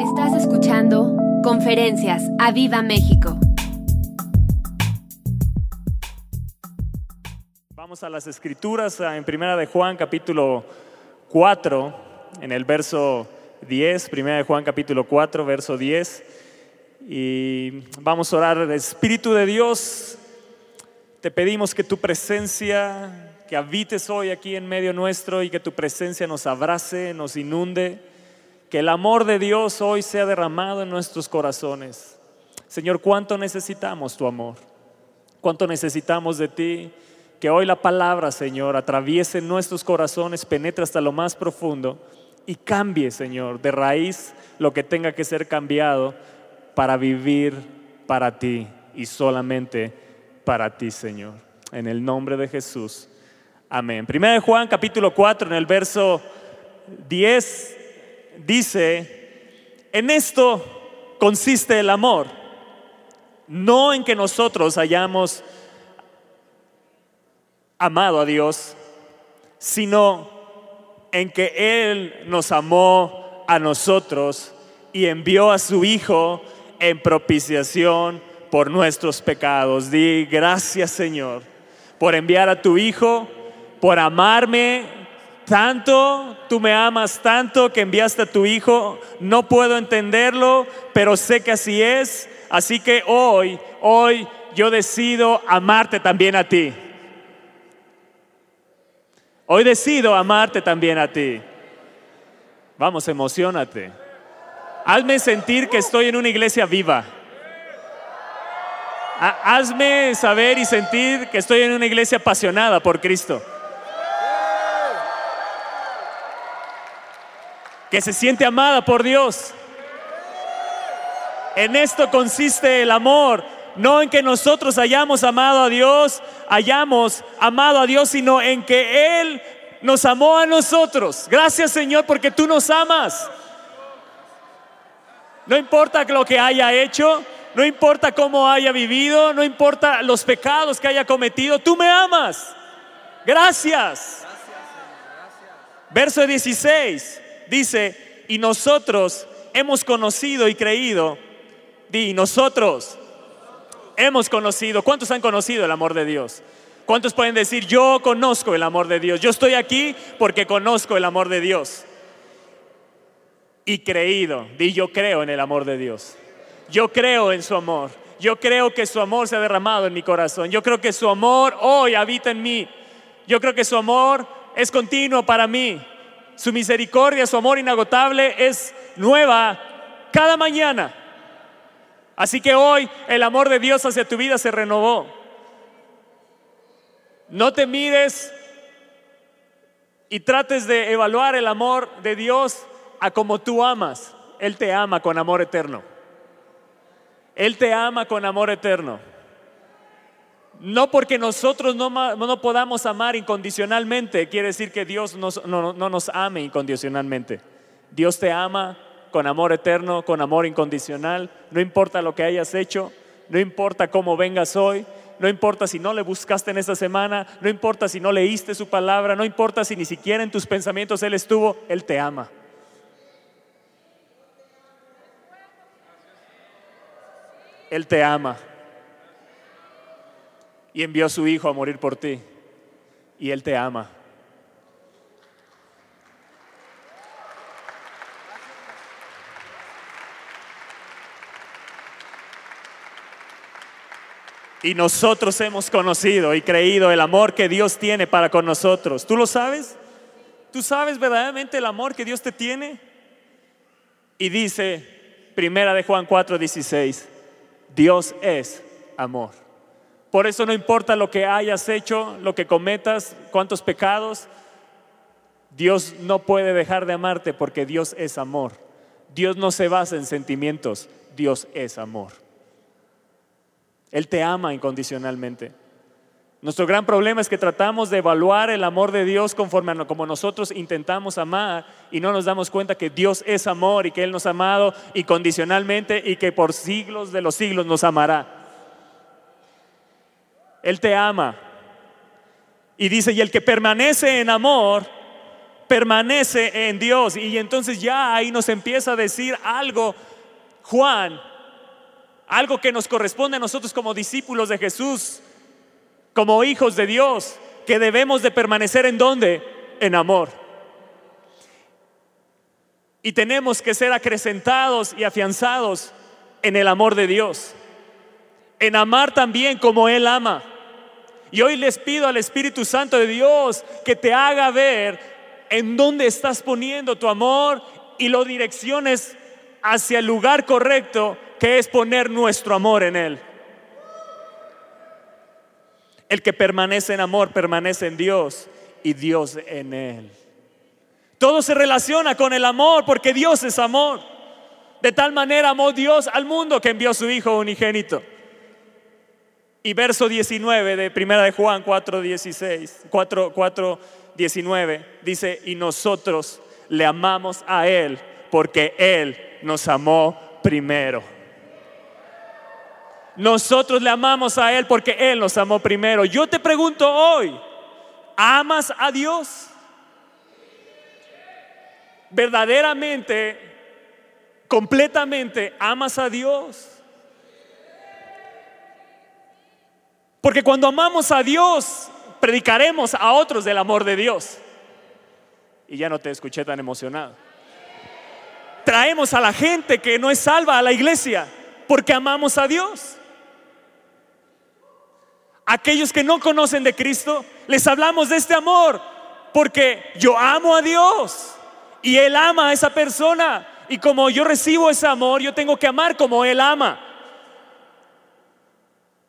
Estás escuchando Conferencias a Viva México. Vamos a las escrituras en Primera de Juan capítulo 4, en el verso 10, Primera de Juan capítulo 4, verso 10. Y vamos a orar, Espíritu de Dios, te pedimos que tu presencia, que habites hoy aquí en medio nuestro y que tu presencia nos abrace, nos inunde, que el amor de Dios hoy sea derramado en nuestros corazones. Señor, ¿cuánto necesitamos tu amor? ¿Cuánto necesitamos de ti? Que hoy la palabra, Señor, atraviese nuestros corazones, penetre hasta lo más profundo y cambie, Señor, de raíz lo que tenga que ser cambiado para vivir para ti y solamente para ti, Señor. En el nombre de Jesús. Amén. Primera de Juan capítulo 4 en el verso 10 dice, en esto consiste el amor, no en que nosotros hayamos amado a Dios, sino en que Él nos amó a nosotros y envió a su Hijo en propiciación por nuestros pecados. Di gracias Señor por enviar a tu Hijo, por amarme tanto, tú me amas tanto que enviaste a tu Hijo. No puedo entenderlo, pero sé que así es. Así que hoy, hoy yo decido amarte también a ti. Hoy decido amarte también a ti. Vamos, emocionate. Hazme sentir que estoy en una iglesia viva. Hazme saber y sentir que estoy en una iglesia apasionada por Cristo. Que se siente amada por Dios. En esto consiste el amor, no en que nosotros hayamos amado a Dios, hayamos amado a Dios, sino en que Él nos amó a nosotros. Gracias Señor porque tú nos amas. No importa lo que haya hecho, no importa cómo haya vivido, no importa los pecados que haya cometido, tú me amas. Gracias. Verso 16 dice, y nosotros hemos conocido y creído, di, nosotros hemos conocido, ¿cuántos han conocido el amor de Dios? ¿Cuántos pueden decir, yo conozco el amor de Dios? Yo estoy aquí porque conozco el amor de Dios. Y creído, di, yo creo en el amor de Dios. Yo creo en su amor. Yo creo que su amor se ha derramado en mi corazón. Yo creo que su amor hoy habita en mí. Yo creo que su amor es continuo para mí. Su misericordia, su amor inagotable es nueva cada mañana. Así que hoy el amor de Dios hacia tu vida se renovó. No te mires y trates de evaluar el amor de Dios a como tú amas. Él te ama con amor eterno. Él te ama con amor eterno. No porque nosotros no, podamos amar incondicionalmente, quiere decir que Dios no, no nos ame incondicionalmente. Dios te ama con amor eterno, con amor incondicional. No importa lo que hayas hecho, no importa cómo vengas hoy, no importa si no le buscaste en esta semana, no importa si no leíste su palabra, no importa si ni siquiera en tus pensamientos Él estuvo, Él te ama. Él te ama. Y envió a su Hijo a morir por ti. Y Él te ama. Y nosotros hemos conocido y creído el amor que Dios tiene para con nosotros. ¿Tú lo sabes? ¿Tú sabes verdaderamente el amor que Dios te tiene? Y dice, primera de Juan 4, 16, Dios es amor. Por eso no importa lo que hayas hecho, lo que cometas, cuántos pecados, Dios no puede dejar de amarte porque Dios es amor. Dios no se basa en sentimientos, Dios es amor. Él te ama incondicionalmente. Nuestro gran problema es que tratamos de evaluar el amor de Dios conforme a como nosotros intentamos amar y no nos damos cuenta que Dios es amor y que Él nos ha amado incondicionalmente y que por siglos de los siglos nos amará. Él te ama. Y dice, y el que permanece en amor, permanece en Dios. Y entonces ya ahí nos empieza a decir algo, Juan, algo que nos corresponde a nosotros como discípulos de Jesús, como hijos de Dios, que debemos de permanecer en donde? En amor. Y tenemos que ser acrecentados y afianzados en el amor de Dios, en amar también como Él ama. Y hoy les pido al Espíritu Santo de Dios que te haga ver en dónde estás poniendo tu amor y lo direcciones hacia el lugar correcto que es poner nuestro amor en Él. El que permanece en amor permanece en Dios y Dios en Él. Todo se relaciona con el amor porque Dios es amor. De tal manera amó Dios al mundo que envió a su Hijo unigénito. Y verso 19 de Primera de Juan 4, 16, 4, 4, 19 dice, y nosotros le amamos a Él porque Él nos amó primero. Nosotros le amamos a Él porque Él nos amó primero. Yo te pregunto hoy, ¿amas a Dios? ¿Verdaderamente, completamente amas a Dios? Porque cuando amamos a Dios, predicaremos a otros del amor de Dios. Y ya no te escuché tan emocionado. Traemos a la gente que no es salva a la iglesia porque amamos a Dios. Aquellos que no conocen de Cristo, les hablamos de este amor porque yo amo a Dios y Él ama a esa persona. Y como yo recibo ese amor, yo tengo que amar como Él ama.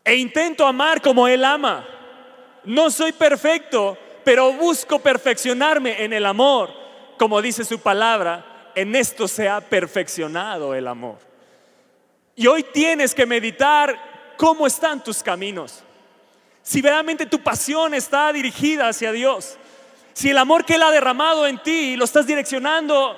E intento amar como Él ama. No soy perfecto, pero busco perfeccionarme en el amor. Como dice su palabra, en esto se ha perfeccionado el amor. Y hoy tienes que meditar cómo están tus caminos. Si realmente tu pasión está dirigida hacia Dios. Si el amor que Él ha derramado en ti lo estás direccionando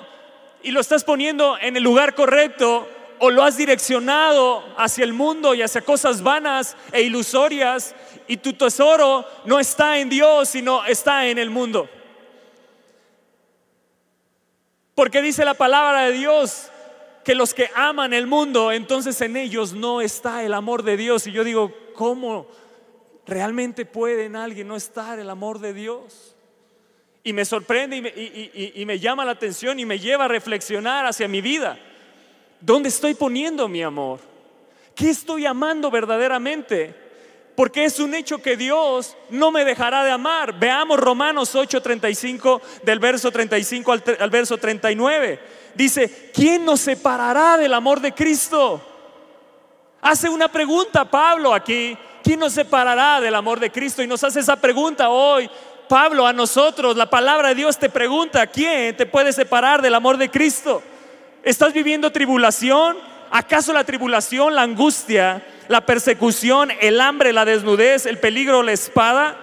y lo estás poniendo en el lugar correcto, o lo has direccionado hacia el mundo y hacia cosas vanas e ilusorias y tu tesoro no está en Dios, sino está en el mundo. Porque dice la palabra de Dios que los que aman el mundo, entonces en ellos no está el amor de Dios. Y yo digo, ¿cómo realmente puede en alguien no estar el amor de Dios? Y me sorprende y me, y me llama la atención y me lleva a reflexionar hacia mi vida. ¿Dónde estoy poniendo mi amor? ¿Qué estoy amando verdaderamente? Porque es un hecho que Dios no me dejará de amar. Veamos Romanos 8:35 del verso 35 al, al, verso 39. Dice, ¿quién nos separará del amor de Cristo? Hace una pregunta Pablo aquí. ¿Quién nos separará del amor de Cristo? Y nos hace esa pregunta hoy. Pablo, a nosotros, la palabra de Dios te pregunta, ¿quién te puede separar del amor de Cristo? ¿Estás viviendo tribulación? ¿Acaso la tribulación, la angustia, la persecución, el hambre, la desnudez, el peligro, la espada?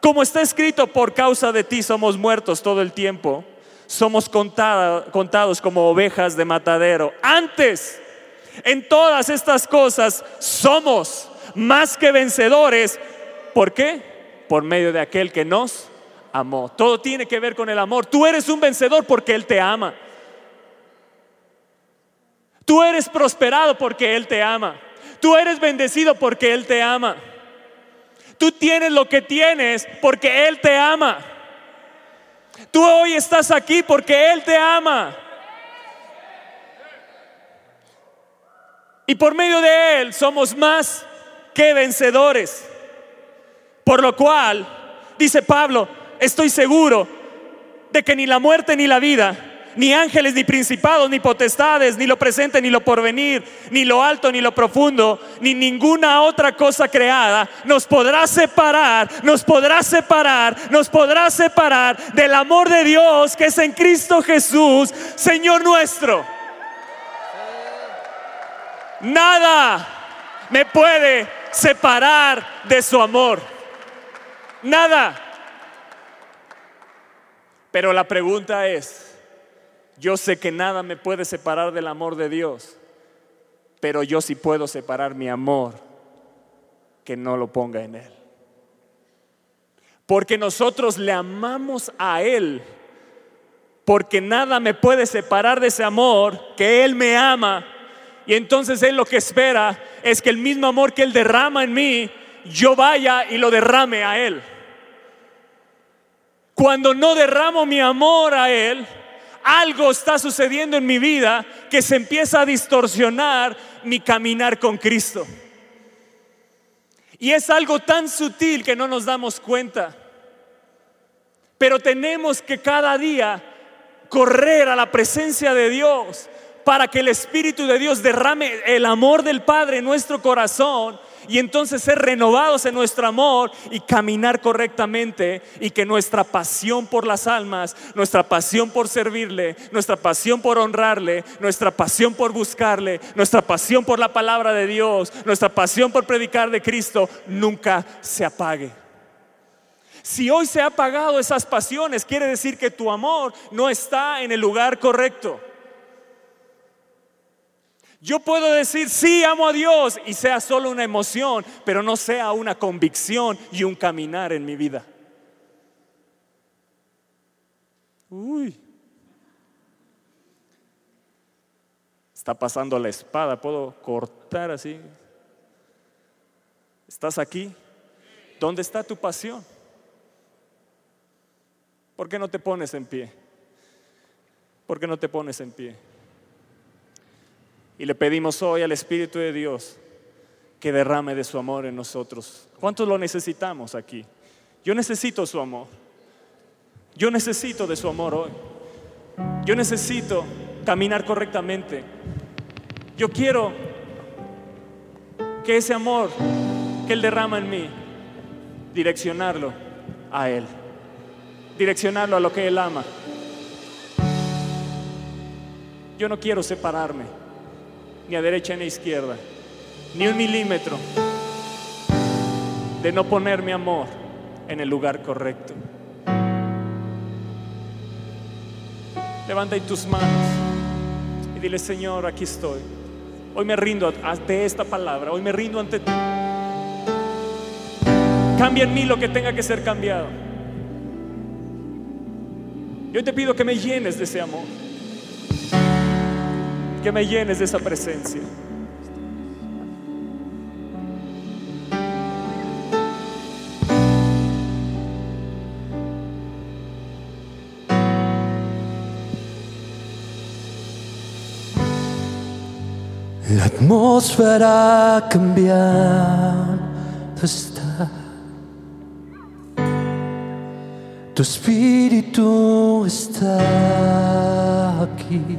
Como está escrito, por causa de ti somos muertos todo el tiempo. Somos contados como ovejas de matadero. Antes, en todas estas cosas, somos más que vencedores. ¿Por qué? Por medio de aquel que nos amó. Todo tiene que ver con el amor. Tú eres un vencedor porque Él te ama. Tú eres prosperado porque Él te ama. Tú eres bendecido porque Él te ama. Tú tienes lo que tienes porque Él te ama. Tú hoy estás aquí porque Él te ama. Y por medio de Él somos más que vencedores. Por lo cual, dice Pablo, estoy seguro de que ni la muerte ni la vida ni ángeles, ni principados, ni potestades, ni lo presente, ni lo porvenir, ni lo alto, ni lo profundo, ni ninguna otra cosa creada nos podrá separar, nos podrá separar, nos podrá separar del amor de Dios que es en Cristo Jesús, Señor nuestro. Nada me puede separar de su amor. Nada. Pero la pregunta es, yo sé que nada me puede separar del amor de Dios, pero yo sí puedo separar mi amor que no lo ponga en Él. Porque nosotros le amamos a Él porque nada me puede separar de ese amor, que Él me ama. Y entonces Él lo que espera es que el mismo amor que Él derrama en mí, yo vaya y lo derrame a Él. Cuando no derramo mi amor a Él, algo está sucediendo en mi vida que se empieza a distorsionar mi caminar con Cristo. Y es algo tan sutil que no nos damos cuenta. Pero tenemos que cada día correr a la presencia de Dios para que el Espíritu de Dios derrame el amor del Padre en nuestro corazón y entonces ser renovados en nuestro amor y caminar correctamente y que nuestra pasión por las almas, nuestra pasión por servirle, nuestra pasión por honrarle, nuestra pasión por buscarle, nuestra pasión por la palabra de Dios, nuestra pasión por predicar de Cristo nunca se apague. Si hoy se ha apagado esas pasiones, quiere decir que tu amor no está en el lugar correcto. Yo puedo decir, sí, amo a Dios y sea solo una emoción, pero no sea una convicción y un caminar en mi vida. Uy. Está pasando la espada, puedo cortar así. ¿Estás aquí? ¿Dónde está tu pasión? ¿Por qué no te pones en pie? ¿Por qué no te pones en pie? Y le pedimos hoy al Espíritu de Dios que derrame de su amor en nosotros. ¿Cuántos lo necesitamos aquí? Yo necesito su amor. Yo necesito de su amor hoy. Yo necesito caminar correctamente. Yo quiero que ese amor que Él derrama en mí, direccionarlo a Él. Direccionarlo a lo que Él ama. Yo no quiero separarme ni a derecha ni a izquierda, ni un milímetro de no poner mi amor en el lugar correcto. Levanta ahí tus manos y dile, Señor, aquí estoy. Hoy me rindo ante esta palabra, hoy me rindo ante ti. Cambia en mí lo que tenga que ser cambiado. Yo te pido que me llenes de ese amor que me llenes de esa presencia. La atmósfera cambiando está. Tu espíritu está aquí.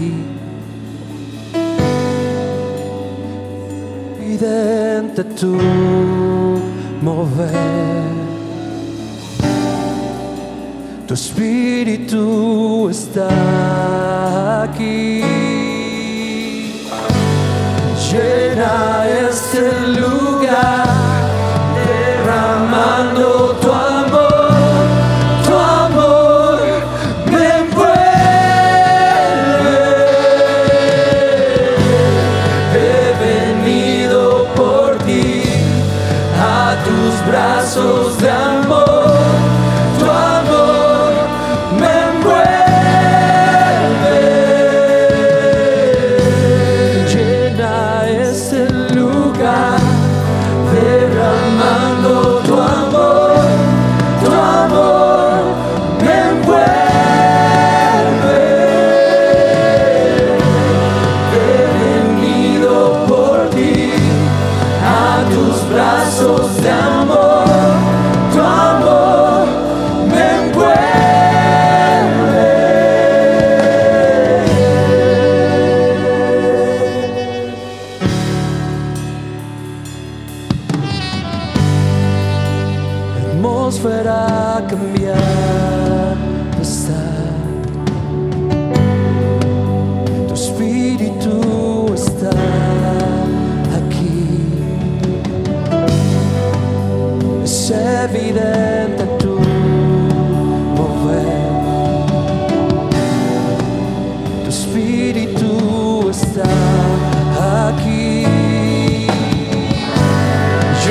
Evidente tu mover. Tu espíritu está aquí. Llena este lugar, derramando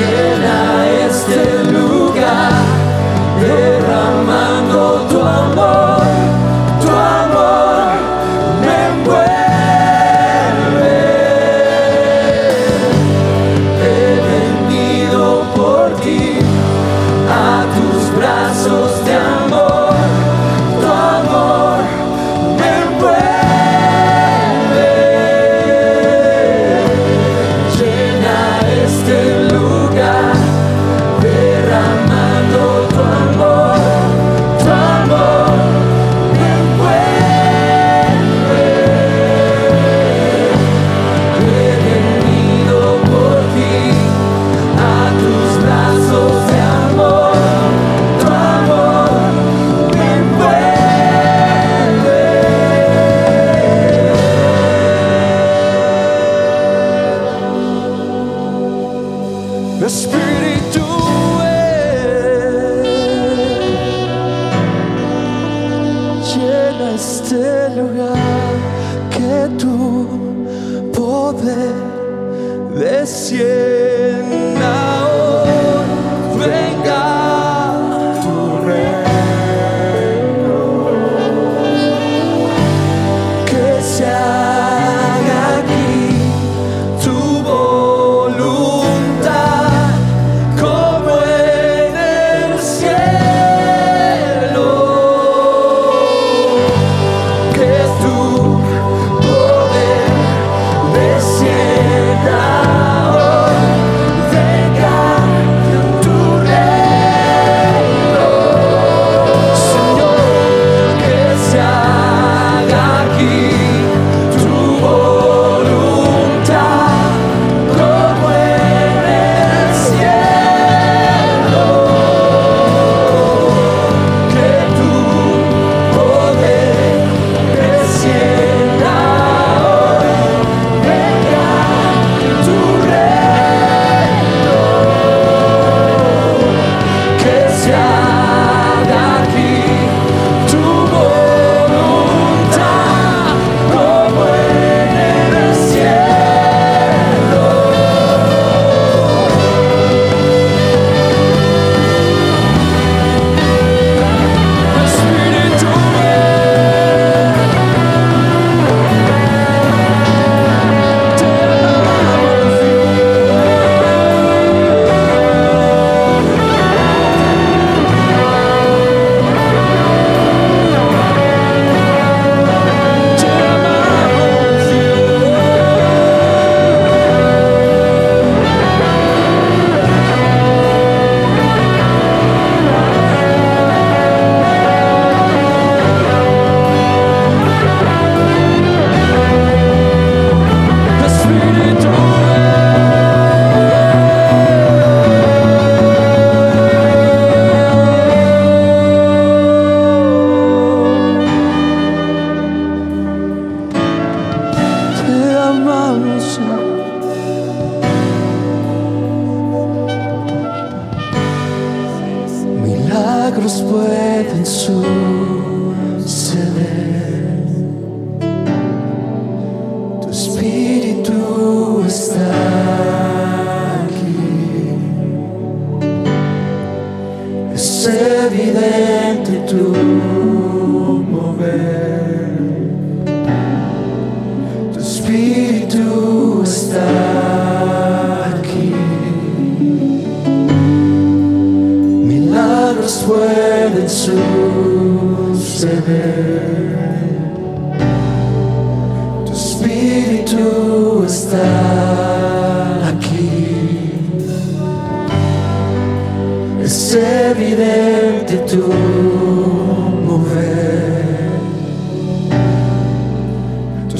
llena este lugar, derramando tu amor.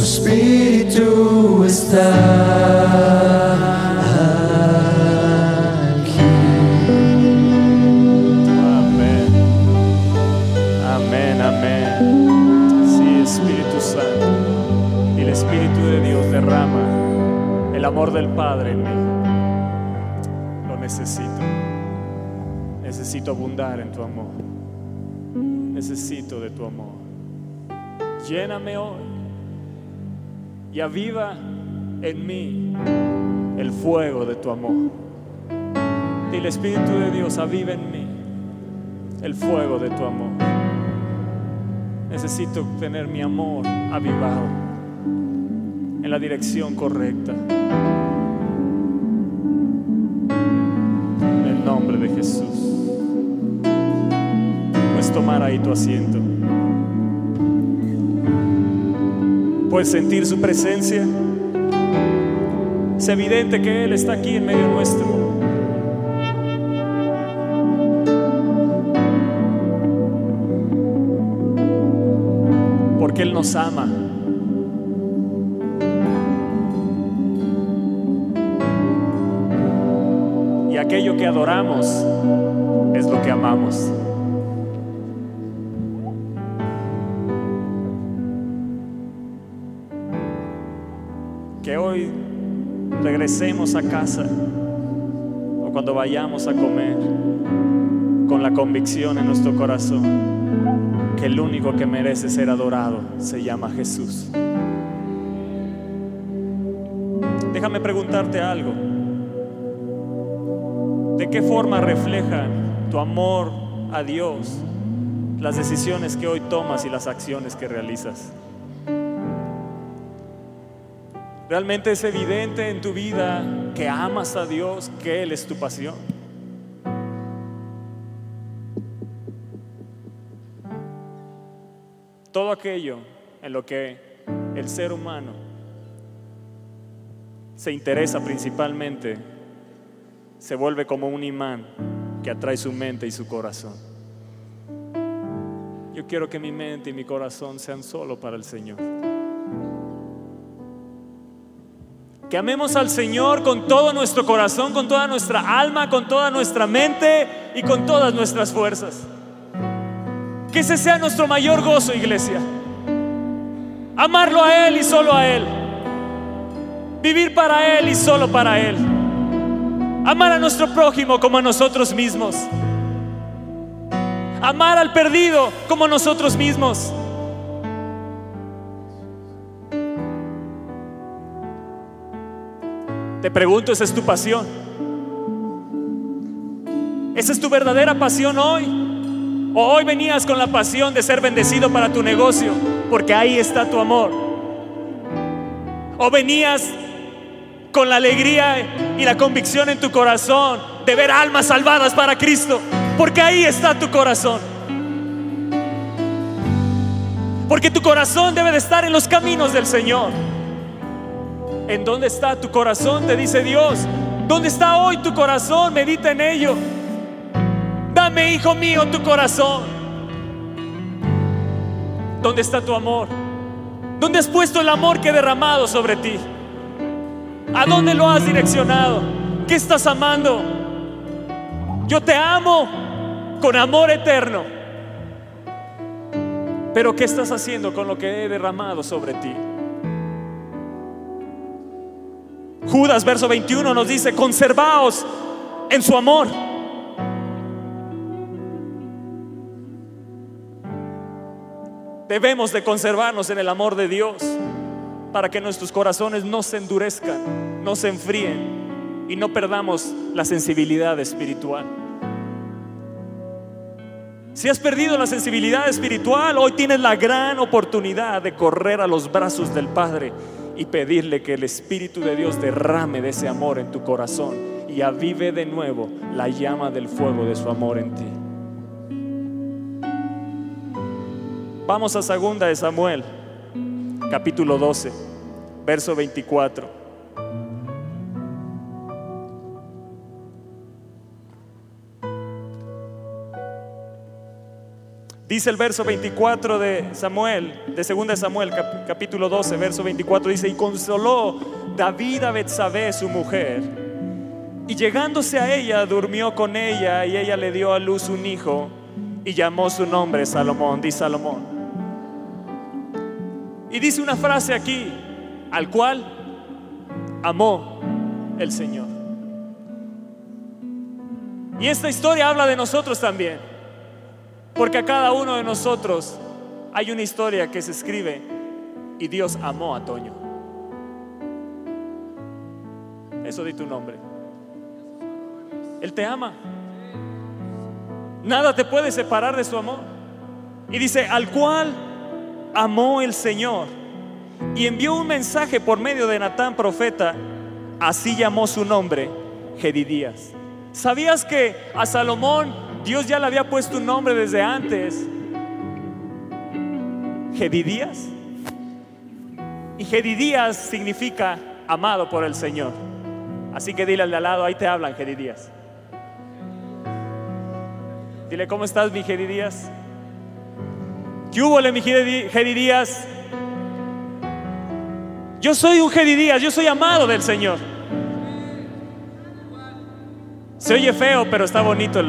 tu espíritu está. derrama el amor del Padre en mí. Lo necesito. Necesito abundar en tu amor. Necesito de tu amor. Lléname hoy y aviva en mí el fuego de tu amor. Y el Espíritu de Dios aviva en mí el fuego de tu amor. Necesito tener mi amor avivado en la dirección correcta. En el nombre de Jesús. Puedes tomar ahí tu asiento. Puedes sentir su presencia. Es evidente que Él está aquí en medio nuestro. Porque Él nos ama. Y aquello que adoramos es lo que amamos. Regresemos a casa o cuando vayamos a comer con la convicción en nuestro corazón que el único que merece ser adorado se llama Jesús. Déjame preguntarte algo. ¿De qué forma refleja tu amor a Dios las decisiones que hoy tomas y las acciones que realizas? ¿Realmente es evidente en tu vida que amas a Dios, que Él es tu pasión? Todo aquello en lo que el ser humano se interesa principalmente se vuelve como un imán que atrae su mente y su corazón. Yo quiero que mi mente y mi corazón sean solo para el Señor. Que amemos al Señor con todo nuestro corazón, con toda nuestra alma, con toda nuestra mente y con todas nuestras fuerzas. Que ese sea nuestro mayor gozo, iglesia. Amarlo a Él y solo a Él. Vivir para Él y solo para Él. Amar a nuestro prójimo como a nosotros mismos. Amar al perdido como nosotros mismos. Te pregunto, ¿esa es tu pasión? ¿Esa es tu verdadera pasión hoy? ¿O hoy venías con la pasión de ser bendecido para tu negocio? Porque ahí está tu amor. ¿O venías con la alegría y la convicción en tu corazón de ver almas salvadas para Cristo? Porque ahí está tu corazón. Porque tu corazón debe de estar en los caminos del Señor. ¿En dónde está tu corazón? Te dice Dios. ¿Dónde está hoy tu corazón? Medita en ello. Dame, hijo mío, tu corazón. ¿Dónde está tu amor? ¿Dónde has puesto el amor que he derramado sobre ti? ¿A dónde lo has direccionado? ¿Qué estás amando? Yo te amo con amor eterno. Pero ¿qué estás haciendo con lo que he derramado sobre ti? Judas, verso 21, nos dice, conservaos en su amor. Debemos de conservarnos en el amor de Dios para que nuestros corazones no se endurezcan, no se enfríen y no perdamos la sensibilidad espiritual. Si has perdido la sensibilidad espiritual, hoy tienes la gran oportunidad de correr a los brazos del Padre y pedirle que el Espíritu de Dios derrame de ese amor en tu corazón y avive de nuevo la llama del fuego de su amor en ti. Vamos a segunda de Samuel, capítulo 12, verso 24. Dice el verso 24 de Samuel, de segunda de Samuel, capítulo 12, verso 24, dice, y consoló David a Betsabé, su mujer, y llegándose a ella, durmió con ella, y ella le dio a luz un hijo, y llamó su nombre Salomón, di Salomón. Y dice una frase aquí, al cual amó el Señor. Y esta historia habla de nosotros también. Porque a cada uno de nosotros hay una historia que se escribe y Dios amó a Toño. Eso di tu nombre. Él te ama. Nada te puede separar de su amor. Y dice, al cual amó el Señor y envió un mensaje por medio de Natán profeta, así llamó su nombre, Gedidías. ¿Sabías que a Salomón Dios ya le había puesto un nombre desde antes? Gedidías. Y Gedidías significa amado por el Señor. Así que dile al de al lado, ahí te hablan, Gedidías. Dile, ¿cómo estás, mi Gedidías? ¿Qué hubo, mi Gedidías? Yo soy un Gedidías, yo soy amado del Señor. Se oye feo, pero está bonito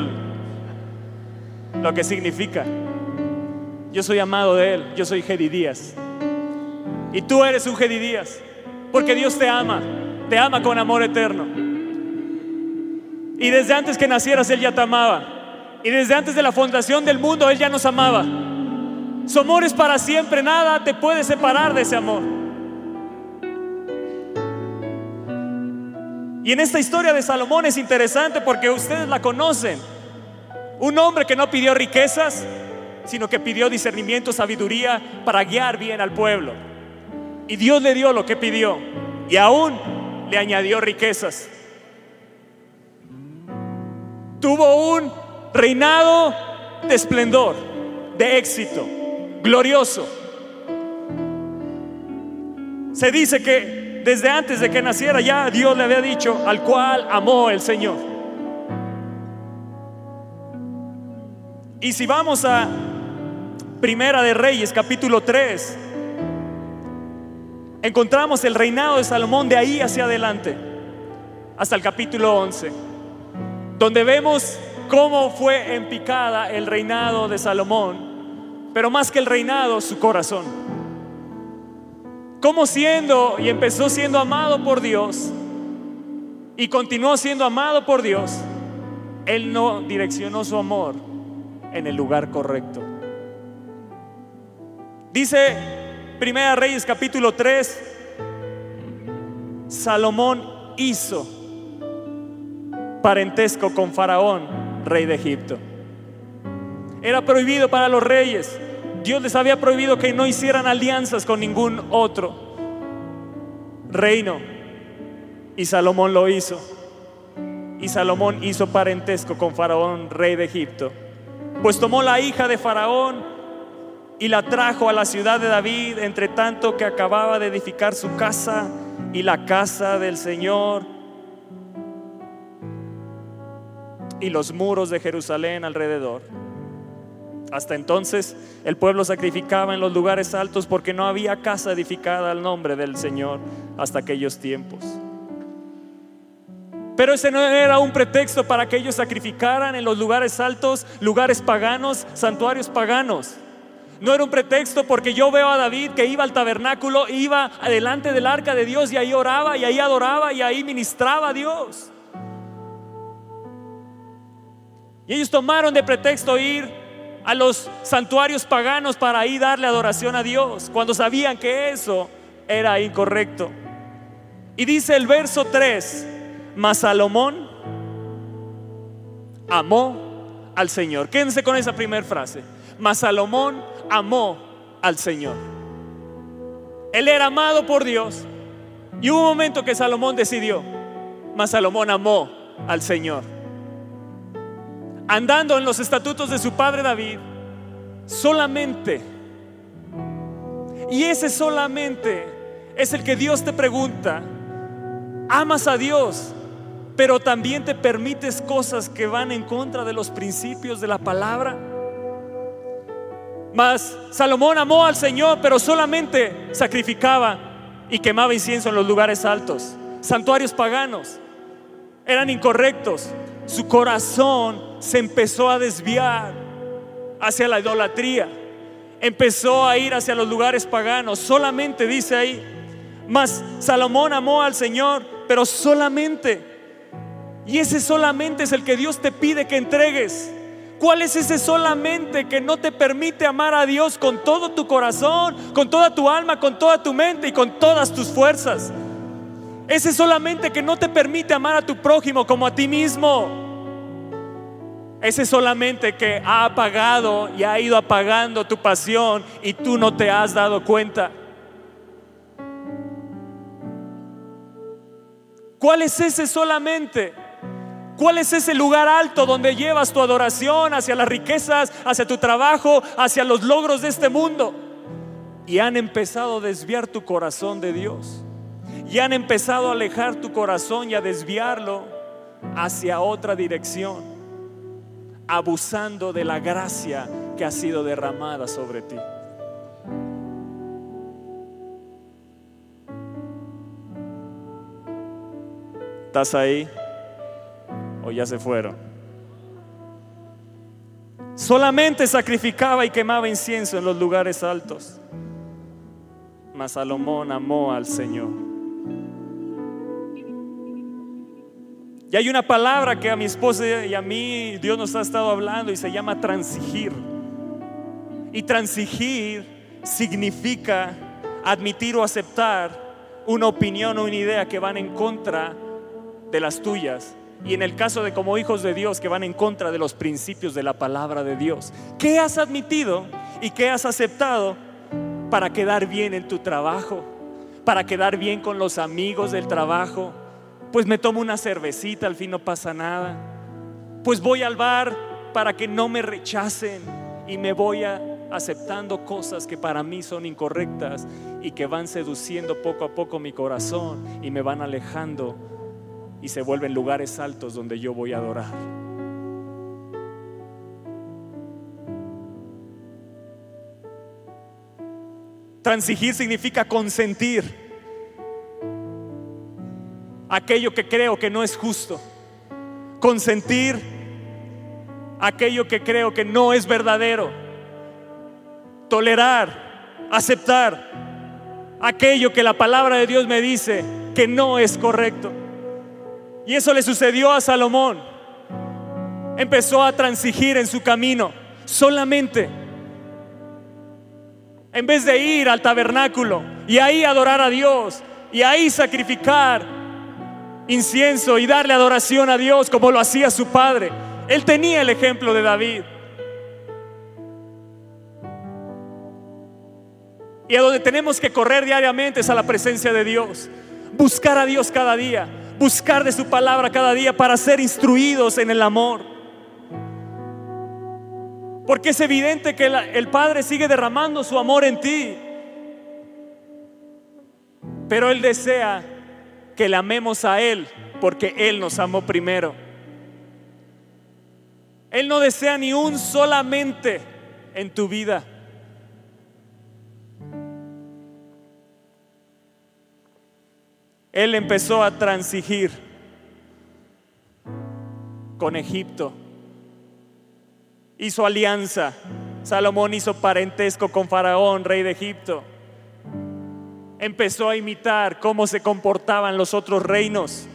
lo que significa. Yo soy amado de Él, yo soy Gedidías. Y tú eres un Gedidías, porque Dios te ama, te ama con amor eterno. Y desde antes que nacieras Él ya te amaba. Y desde antes de la fundación del mundo Él ya nos amaba. Su amor es para siempre, nada te puede separar de ese amor. Y en esta historia de Salomón es interesante porque ustedes la conocen. Un hombre que no pidió riquezas, sino que pidió discernimiento, sabiduría para guiar bien al pueblo. Y Dios le dio lo que pidió y aún le añadió riquezas. Tuvo un reinado de esplendor, de éxito, glorioso. Se dice que desde antes de que naciera ya Dios le había dicho al cual amó el Señor. Y si vamos a Primera de Reyes, capítulo 3, encontramos el reinado de Salomón de ahí hacia adelante, hasta el capítulo 11, donde vemos cómo fue en picada el reinado de Salomón, pero más que el reinado, su corazón. Como siendo y empezó siendo amado por Dios y continuó siendo amado por Dios, Él no direccionó su amor en el lugar correcto. Dice Primera Reyes capítulo 3, Salomón hizo parentesco con Faraón, rey de Egipto. Era prohibido para los reyes Dios les había prohibido que no hicieran alianzas con ningún otro reino. Y Salomón lo hizo. Y Salomón hizo parentesco con Faraón, rey de Egipto. Pues tomó la hija de Faraón y la trajo a la ciudad de David, entre tanto que acababa de edificar su casa y la casa del Señor y los muros de Jerusalén alrededor. Hasta entonces el pueblo sacrificaba en los lugares altos porque no había casa edificada al nombre del Señor hasta aquellos tiempos. Pero ese no era un pretexto para que ellos sacrificaran en los lugares altos, lugares paganos, santuarios paganos. No era un pretexto porque yo veo a David que iba al tabernáculo, iba adelante del arca de Dios y ahí oraba y ahí adoraba y ahí ministraba a Dios. Y ellos tomaron de pretexto ir a los santuarios paganos para ahí darle adoración a Dios, cuando sabían que eso era incorrecto. Y dice el verso 3, mas Salomón amó al Señor. Quédense con esa primera frase. Mas Salomón amó al Señor. Él era amado por Dios. Y hubo un momento que Salomón decidió, mas Salomón amó al Señor andando en los estatutos de su padre David, solamente. Y ese solamente es el que Dios te pregunta, amas a Dios, pero también te permites cosas que van en contra de los principios de la palabra. Mas Salomón amó al Señor, pero solamente sacrificaba y quemaba incienso en los lugares altos, santuarios paganos. Eran incorrectos, su corazón se empezó a desviar hacia la idolatría. Empezó a ir hacia los lugares paganos. Solamente dice ahí, mas Salomón amó al Señor, pero solamente. Y ese solamente es el que Dios te pide que entregues. ¿Cuál es ese solamente que no te permite amar a Dios con todo tu corazón, con toda tu alma, con toda tu mente y con todas tus fuerzas? Ese solamente que no te permite amar a tu prójimo como a ti mismo. Ese solamente que ha apagado y ha ido apagando tu pasión y tú no te has dado cuenta. ¿Cuál es ese solamente? ¿Cuál es ese lugar alto donde llevas tu adoración hacia las riquezas, hacia tu trabajo, hacia los logros de este mundo? Y han empezado a desviar tu corazón de Dios. Y han empezado a alejar tu corazón y a desviarlo hacia otra dirección, abusando de la gracia que ha sido derramada sobre ti. ¿Estás ahí? ¿O ya se fueron? Solamente sacrificaba y quemaba incienso en los lugares altos. Mas Salomón amó al Señor. Y hay una palabra que a mi esposa y a mí Dios nos ha estado hablando y se llama transigir. Y transigir significa admitir o aceptar una opinión o una idea que van en contra de las tuyas. Y en el caso de como hijos de Dios que van en contra de los principios de la palabra de Dios. ¿Qué has admitido y qué has aceptado para quedar bien en tu trabajo? Para quedar bien con los amigos del trabajo. Pues me tomo una cervecita, al fin no pasa nada. Pues voy al bar para que no me rechacen y me voy a aceptando cosas que para mí son incorrectas y que van seduciendo poco a poco mi corazón y me van alejando y se vuelven lugares altos donde yo voy a adorar. Transigir significa consentir aquello que creo que no es justo. Consentir aquello que creo que no es verdadero. Tolerar, aceptar aquello que la palabra de Dios me dice que no es correcto. Y eso le sucedió a Salomón. Empezó a transigir en su camino solamente. En vez de ir al tabernáculo y ahí adorar a Dios y ahí sacrificar incienso y darle adoración a Dios como lo hacía su padre. Él tenía el ejemplo de David. Y a donde tenemos que correr diariamente es a la presencia de Dios. Buscar a Dios cada día buscar de su palabra cada día para ser instruidos en el amor. Porque es evidente que el Padre sigue derramando su amor en ti. Pero Él desea que le amemos a Él porque Él nos amó primero. Él no desea ni un solamente en tu vida. Él empezó a transigir con Egipto. Hizo alianza. Salomón hizo parentesco con Faraón, rey de Egipto. Empezó a imitar cómo se comportaban los otros reinos.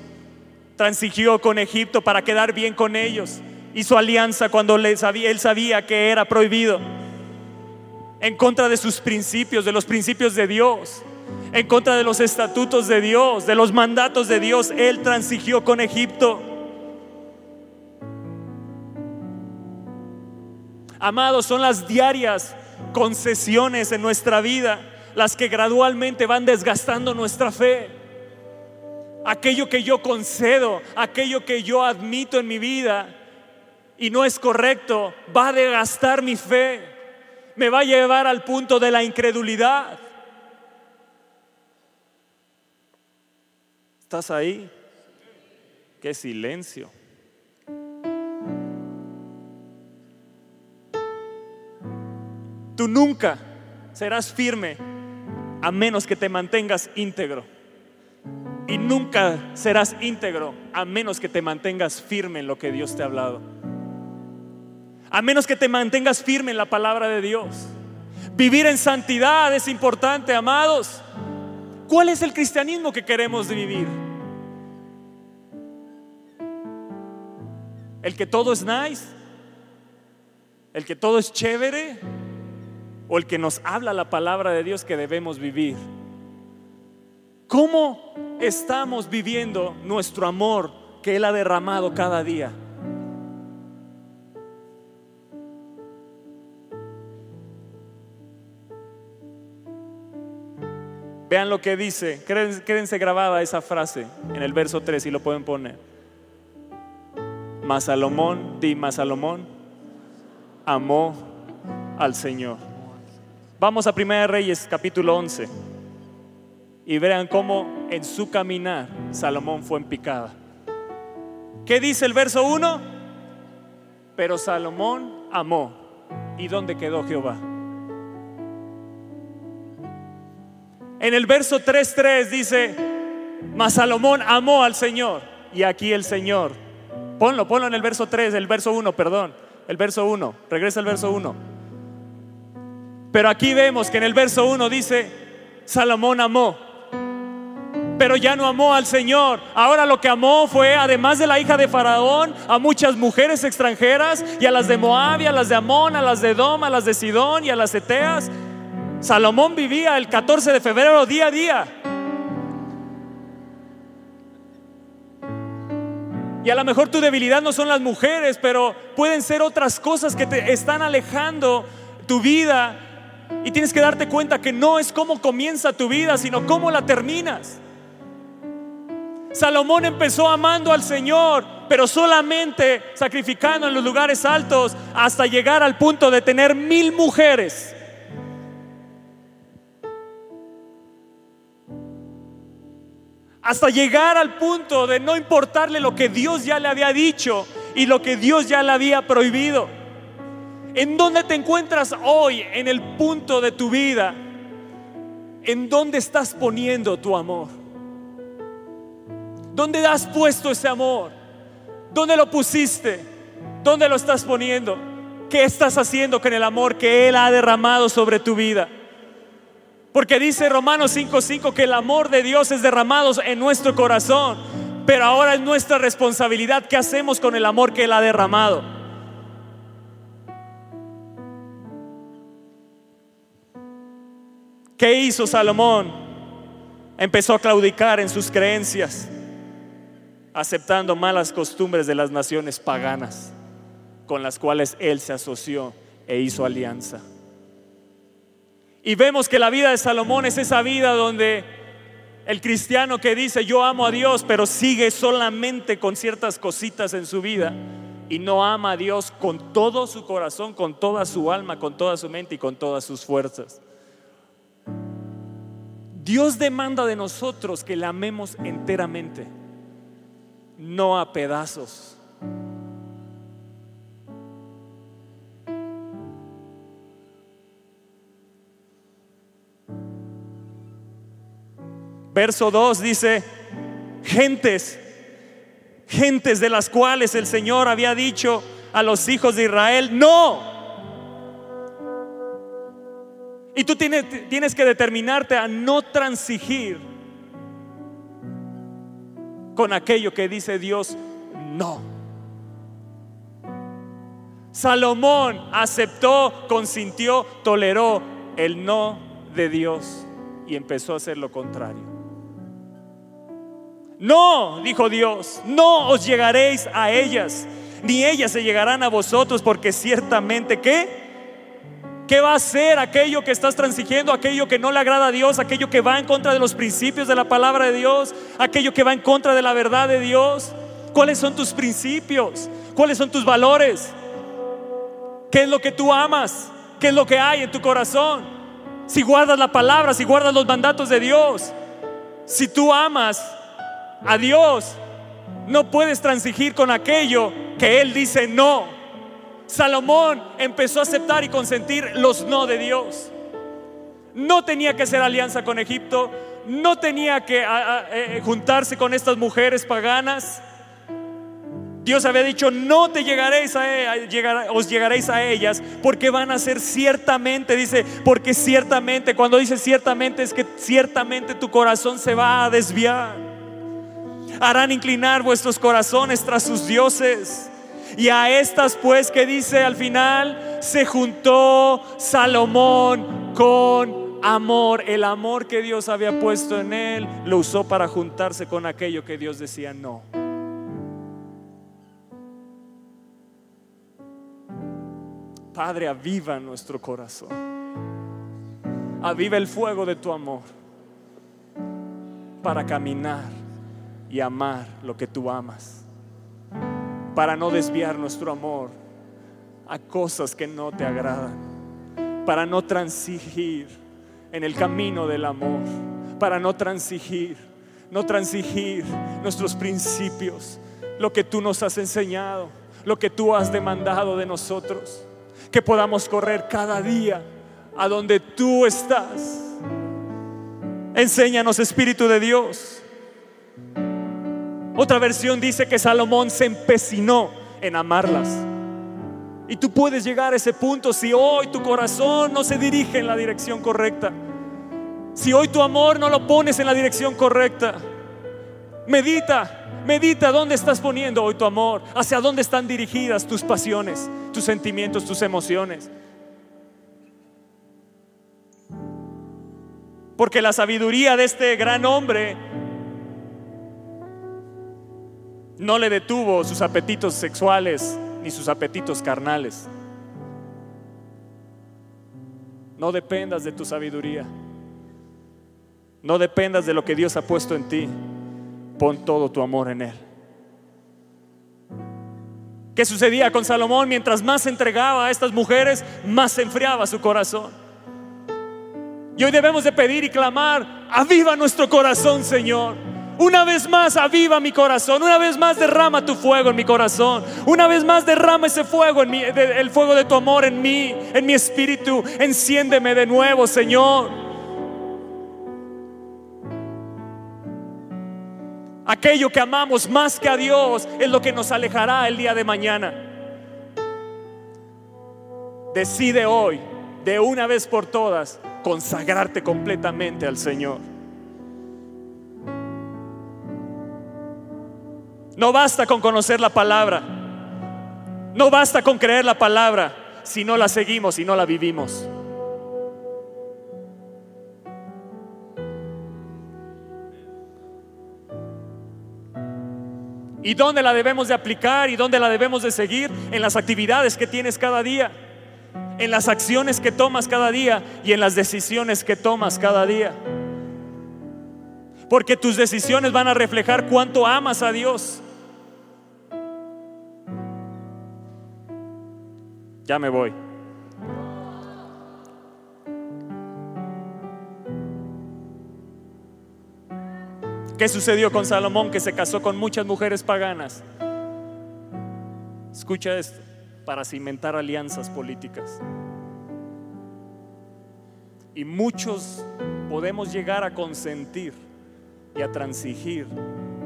Transigió con Egipto para quedar bien con ellos. Hizo alianza cuando él sabía que era prohibido. En contra de sus principios, de los principios de Dios en contra de los estatutos de Dios, de los mandatos de Dios. Él transigió con Egipto. Amados, son las diarias concesiones en nuestra vida las que gradualmente van desgastando nuestra fe. Aquello que yo concedo, aquello que yo admito en mi vida y no es correcto, va a desgastar mi fe, me va a llevar al punto de la incredulidad. ¿Estás ahí? Qué silencio. Tú nunca serás firme a menos que te mantengas íntegro. Y nunca serás íntegro a menos que te mantengas firme en lo que Dios te ha hablado. A menos que te mantengas firme en la palabra de Dios. Vivir en santidad es importante, amados. ¿Cuál es el cristianismo que queremos vivir? ¿El que todo es nice? ¿El que todo es chévere? ¿O el que nos habla la palabra de Dios que debemos vivir? ¿Cómo estamos viviendo nuestro amor que Él ha derramado cada día? Vean lo que dice, quédense, grabada esa frase en el verso 3 y lo pueden poner. Mas Salomón, di, mas Salomón amó al Señor. Vamos a 1 Reyes capítulo 11 y vean cómo en su caminar Salomón fue en picada. ¿Qué dice el verso 1? Pero Salomón amó. ¿Y dónde quedó Jehová? En el verso 3.3 dice, mas Salomón amó al Señor. Y aquí el Señor. Ponlo, ponlo en el verso 3, el verso 1, perdón. El verso 1, regresa al verso 1. Pero aquí vemos que en el verso 1 dice, Salomón amó. Pero ya no amó al Señor. Ahora lo que amó fue, además de la hija de Faraón, a muchas mujeres extranjeras y a las de Moab, y a las de Amón, a las de Dom, a las de Sidón y a las Eteas. Salomón vivía el 14 de febrero día a día. Y a lo mejor tu debilidad no son las mujeres, pero pueden ser otras cosas que te están alejando tu vida. Y tienes que darte cuenta que no es cómo comienza tu vida, sino cómo la terminas. Salomón empezó amando al Señor, pero solamente sacrificando en los lugares altos hasta llegar al punto de tener mil mujeres. Hasta llegar al punto de no importarle lo que Dios ya le había dicho y lo que Dios ya le había prohibido. ¿En dónde te encuentras hoy en el punto de tu vida? ¿En dónde estás poniendo tu amor? ¿Dónde has puesto ese amor? ¿Dónde lo pusiste? ¿Dónde lo estás poniendo? ¿Qué estás haciendo con el amor que Él ha derramado sobre tu vida? Porque dice Romanos 5:5 que el amor de Dios es derramado en nuestro corazón. Pero ahora es nuestra responsabilidad qué hacemos con el amor que Él ha derramado. ¿Qué hizo Salomón? Empezó a claudicar en sus creencias, aceptando malas costumbres de las naciones paganas con las cuales él se asoció e hizo alianza. Y vemos que la vida de Salomón es esa vida donde el cristiano que dice yo amo a Dios, pero sigue solamente con ciertas cositas en su vida y no ama a Dios con todo su corazón, con toda su alma, con toda su mente y con todas sus fuerzas. Dios demanda de nosotros que le amemos enteramente, no a pedazos. Verso 2 dice, gentes, gentes de las cuales el Señor había dicho a los hijos de Israel, no. Y tú tienes, tienes que determinarte a no transigir con aquello que dice Dios, no. Salomón aceptó, consintió, toleró el no de Dios y empezó a hacer lo contrario. No, dijo Dios, no os llegaréis a ellas, ni ellas se llegarán a vosotros, porque ciertamente ¿qué? ¿Qué va a ser aquello que estás transigiendo, aquello que no le agrada a Dios, aquello que va en contra de los principios de la palabra de Dios, aquello que va en contra de la verdad de Dios? ¿Cuáles son tus principios? ¿Cuáles son tus valores? ¿Qué es lo que tú amas? ¿Qué es lo que hay en tu corazón? Si guardas la palabra, si guardas los mandatos de Dios, si tú amas a Dios, no puedes transigir con aquello que Él dice no. Salomón empezó a aceptar y consentir los no de Dios. No tenía que hacer alianza con Egipto, no tenía que eh, juntarse con estas mujeres paganas. Dios había dicho, no te llegaréis a, e, os llegaréis a ellas, porque van a ser ciertamente, dice, porque ciertamente, cuando dice ciertamente es que ciertamente tu corazón se va a desviar harán inclinar vuestros corazones tras sus dioses. Y a estas pues que dice al final, se juntó Salomón con amor, el amor que Dios había puesto en él, lo usó para juntarse con aquello que Dios decía no. Padre, aviva nuestro corazón. Aviva el fuego de tu amor para caminar y amar lo que tú amas. Para no desviar nuestro amor a cosas que no te agradan. Para no transigir en el camino del amor. Para no transigir, no transigir nuestros principios, lo que tú nos has enseñado, lo que tú has demandado de nosotros que podamos correr cada día a donde tú estás. Enséñanos, Espíritu de Dios. Otra versión dice que Salomón se empecinó en amarlas. Y tú puedes llegar a ese punto si hoy tu corazón no se dirige en la dirección correcta. Si hoy tu amor no lo pones en la dirección correcta. Medita, medita dónde estás poniendo hoy tu amor, hacia dónde están dirigidas tus pasiones tus sentimientos, tus emociones. Porque la sabiduría de este gran hombre no le detuvo sus apetitos sexuales ni sus apetitos carnales. No dependas de tu sabiduría. No dependas de lo que Dios ha puesto en ti. Pon todo tu amor en Él. ¿Qué sucedía con Salomón? Mientras más se entregaba a estas mujeres, más se enfriaba su corazón. Y hoy debemos de pedir y clamar, aviva nuestro corazón, Señor. Una vez más aviva mi corazón, una vez más derrama tu fuego en mi corazón, una vez más derrama ese fuego en el fuego de tu amor en mí, en mi espíritu. Enciéndeme de nuevo, Señor. Aquello que amamos más que a Dios es lo que nos alejará el día de mañana. Decide hoy, de una vez por todas, consagrarte completamente al Señor. No basta con conocer la palabra. No basta con creer la palabra si no la seguimos y no la vivimos. ¿Y dónde la debemos de aplicar y dónde la debemos de seguir? En las actividades que tienes cada día, en las acciones que tomas cada día y en las decisiones que tomas cada día. Porque tus decisiones van a reflejar cuánto amas a Dios. Ya me voy. ¿Qué sucedió con Salomón que se casó con muchas mujeres paganas? Escucha esto, para cimentar alianzas políticas. Y muchos podemos llegar a consentir y a transigir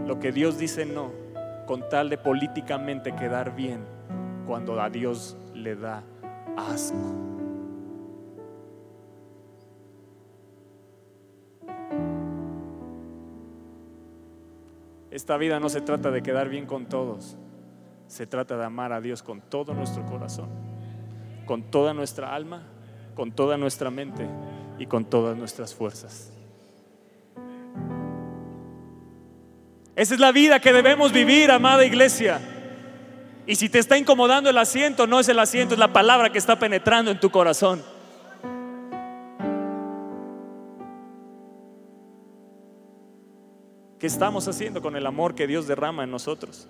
lo que Dios dice no, con tal de políticamente quedar bien cuando a Dios le da asco. Esta vida no se trata de quedar bien con todos, se trata de amar a Dios con todo nuestro corazón, con toda nuestra alma, con toda nuestra mente y con todas nuestras fuerzas. Esa es la vida que debemos vivir, amada iglesia. Y si te está incomodando el asiento, no es el asiento, es la palabra que está penetrando en tu corazón. ¿Qué estamos haciendo con el amor que Dios derrama en nosotros?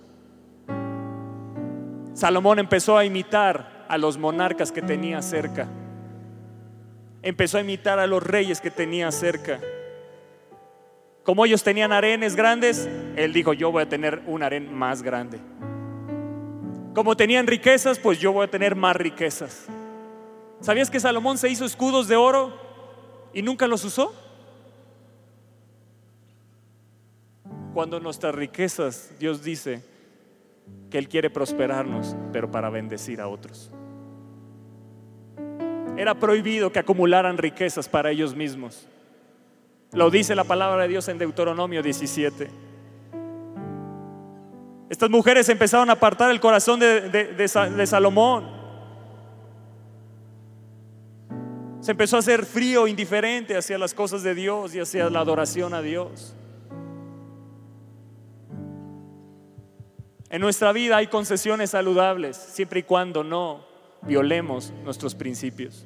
Salomón empezó a imitar a los monarcas que tenía cerca. Empezó a imitar a los reyes que tenía cerca. Como ellos tenían arenes grandes, él dijo, yo voy a tener un aren más grande. Como tenían riquezas, pues yo voy a tener más riquezas. ¿Sabías que Salomón se hizo escudos de oro y nunca los usó? Cuando nuestras riquezas, Dios dice que Él quiere prosperarnos, pero para bendecir a otros. Era prohibido que acumularan riquezas para ellos mismos. Lo dice la palabra de Dios en Deuteronomio 17. Estas mujeres empezaron a apartar el corazón de, Salomón. Se empezó a hacer frío, indiferente hacia las cosas de Dios y hacia la adoración a Dios. En nuestra vida hay concesiones saludables, siempre y cuando no violemos nuestros principios.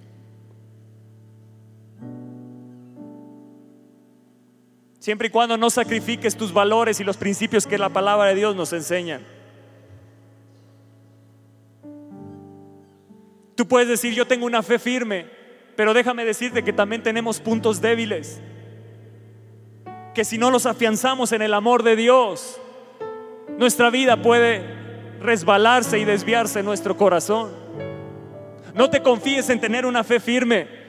Siempre y cuando no sacrifiques tus valores y los principios que la palabra de Dios nos enseña. Tú puedes decir, yo tengo una fe firme, pero déjame decirte que también tenemos puntos débiles. Que si no los afianzamos en el amor de Dios, nuestra vida puede resbalarse y desviarse en nuestro corazón. No te confíes en tener una fe firme.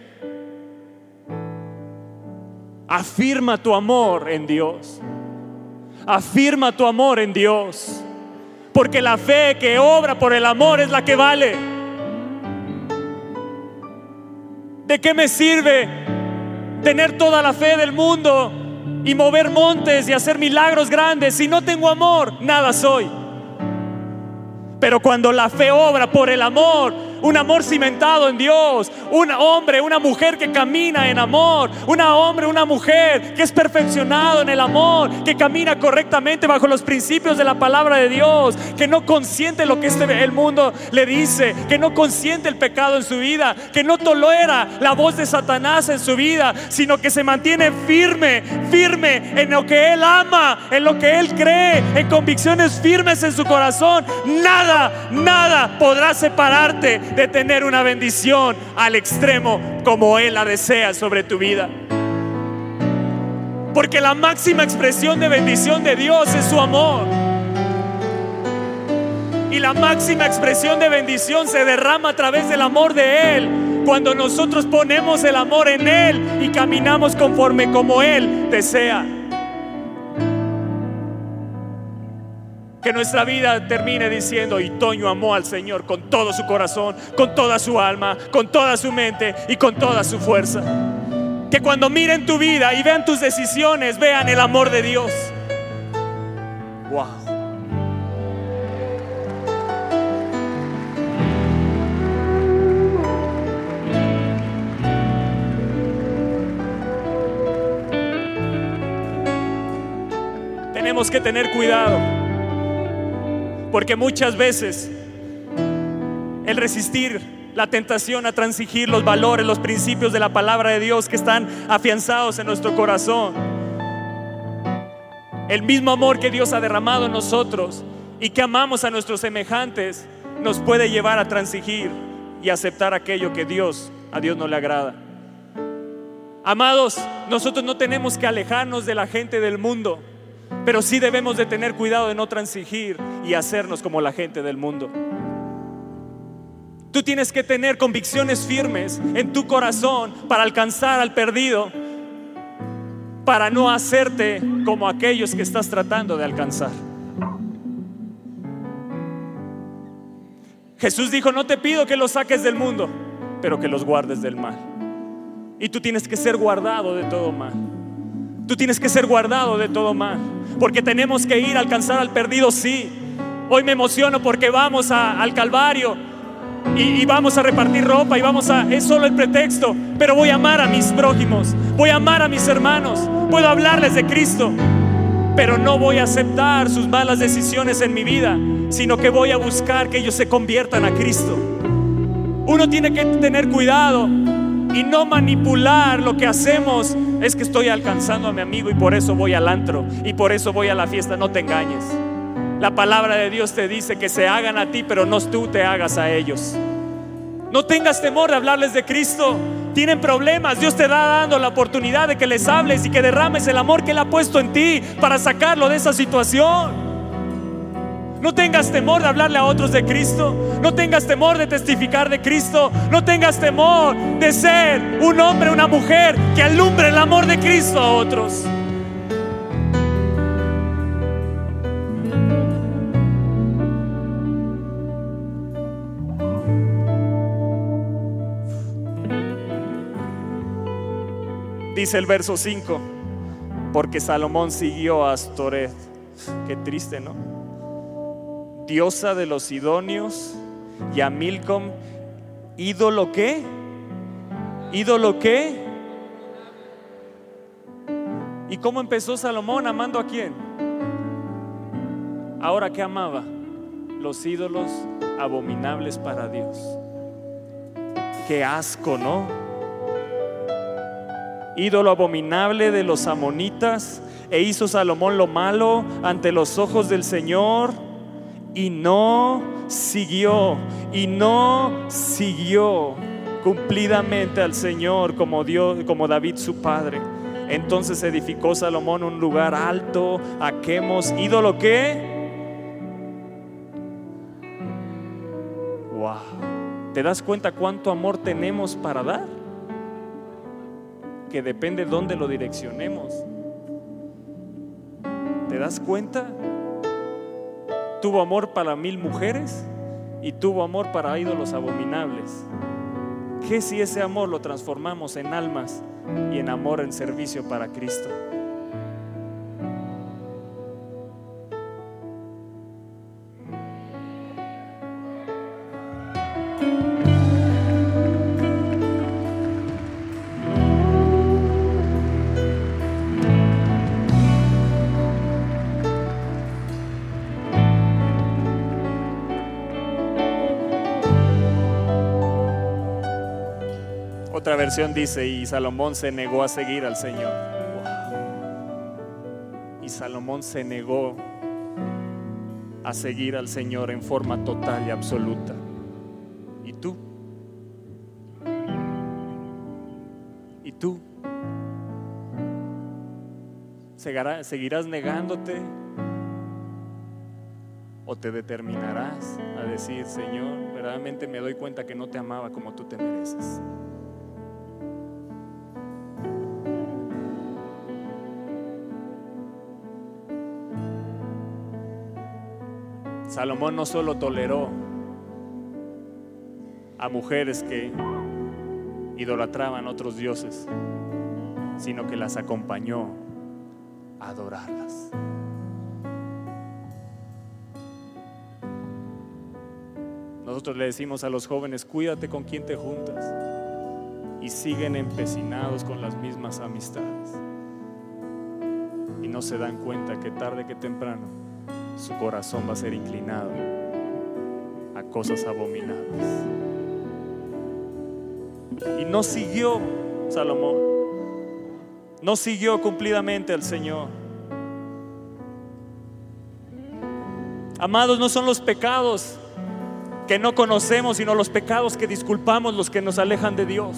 Afirma tu amor en Dios. Afirma tu amor en Dios. Porque la fe que obra por el amor es la que vale. ¿De qué me sirve tener toda la fe del mundo y mover montes y hacer milagros grandes. Si no tengo amor, nada soy. Pero cuando la fe obra por el amor, un amor cimentado en Dios, un hombre, una mujer que camina en amor, una hombre, una mujer que es perfeccionado en el amor, que camina correctamente bajo los principios de la palabra de Dios, que no consiente lo que este, el mundo le dice, que no consiente el pecado en su vida, que no tolera la voz de Satanás en su vida, sino que se mantiene firme, firme en lo que él ama, en lo que él cree, en convicciones firmes en su corazón. Nada, nada podrá separarte de tener una bendición al extremo como Él la desea sobre tu vida. Porque la máxima expresión de bendición de Dios es su amor. Y la máxima expresión de bendición se derrama a través del amor de Él. Cuando nosotros ponemos el amor en Él y caminamos conforme como Él desea. Que nuestra vida termine diciendo, y Toño amó al Señor con todo su corazón, con toda su alma, con toda su mente y con toda su fuerza. Que cuando miren tu vida y vean tus decisiones, vean el amor de Dios. Wow. Tenemos que tener cuidado porque muchas veces el resistir la tentación a transigir los valores, los principios de la palabra de Dios que están afianzados en nuestro corazón, el mismo amor que Dios ha derramado en nosotros y que amamos a nuestros semejantes, nos puede llevar a transigir y aceptar aquello que Dios, a Dios no le agrada. Amados, nosotros no tenemos que alejarnos de la gente del mundo. Pero sí debemos de tener cuidado de no transigir y hacernos como la gente del mundo. Tú tienes que tener convicciones firmes en tu corazón para alcanzar al perdido, para no hacerte como aquellos que estás tratando de alcanzar. Jesús dijo, no te pido que los saques del mundo, pero que los guardes del mal. Y tú tienes que ser guardado de todo mal. Tú tienes que ser guardado de todo mal. Porque tenemos que ir a alcanzar al perdido, sí. Hoy me emociono porque vamos al Calvario y, y, vamos a repartir ropa y vamos a... Es solo el pretexto, pero voy a amar a mis prójimos, voy a amar a mis hermanos, puedo hablarles de Cristo, pero no voy a aceptar sus malas decisiones en mi vida, sino que voy a buscar que ellos se conviertan a Cristo. Uno tiene que tener cuidado y no manipular lo que hacemos. Es que estoy alcanzando a mi amigo y por eso voy al antro y por eso voy a la fiesta. No te engañes. La palabra de Dios te dice que se hagan a ti, pero no tú te hagas a ellos. No tengas temor de hablarles de Cristo. Tienen problemas. Dios te da dando la oportunidad de que les hables y que derrames el amor que Él ha puesto en ti para sacarlo de esa situación. No tengas temor de hablarle a otros de Cristo. No tengas temor de testificar de Cristo. No tengas temor de ser un hombre, una mujer que alumbre el amor de Cristo a otros. Dice el verso 5, porque Salomón siguió a Astoret. Qué triste, ¿no? Diosa de los idóneos, y a Milcom, ídolo qué? ¿Ídolo qué? ¿Y cómo empezó Salomón amando a quién? Ahora, ¿qué amaba? Los ídolos abominables para Dios. Qué asco, ¿no? Ídolo abominable de los amonitas. E hizo Salomón lo malo ante los ojos del Señor y no siguió, y no siguió cumplidamente al Señor como Dios, como David su padre. Entonces edificó Salomón un lugar alto, a quemos, ídolo que Wow. ¿Te das cuenta cuánto amor tenemos para dar? Que depende de dónde lo direccionemos. ¿Te das cuenta? Tuvo amor para mil mujeres y tuvo amor para ídolos abominables. ¿Qué si ese amor lo transformamos en almas y en amor en servicio para Cristo? Versión dice, y Salomón se negó a seguir al Señor. Y Salomón se negó a seguir al Señor en forma total y absoluta. ¿Y tú? ¿Y tú? ¿Seguirá- ¿Seguirás negándote? ¿O te determinarás a decir, Señor, verdaderamente me doy cuenta que no te amaba como tú te mereces? Salomón no solo toleró a mujeres que idolatraban otros dioses, sino que las acompañó a adorarlas. Nosotros le decimos a los jóvenes, cuídate con quien te juntas. Y siguen empecinados con las mismas amistades. Y no se dan cuenta que tarde que temprano su corazón va a ser inclinado a cosas abominables. Y no siguió Salomón, no siguió cumplidamente al Señor. Amados, no son los pecados que no conocemos, sino los pecados que disculpamos los que nos alejan de Dios.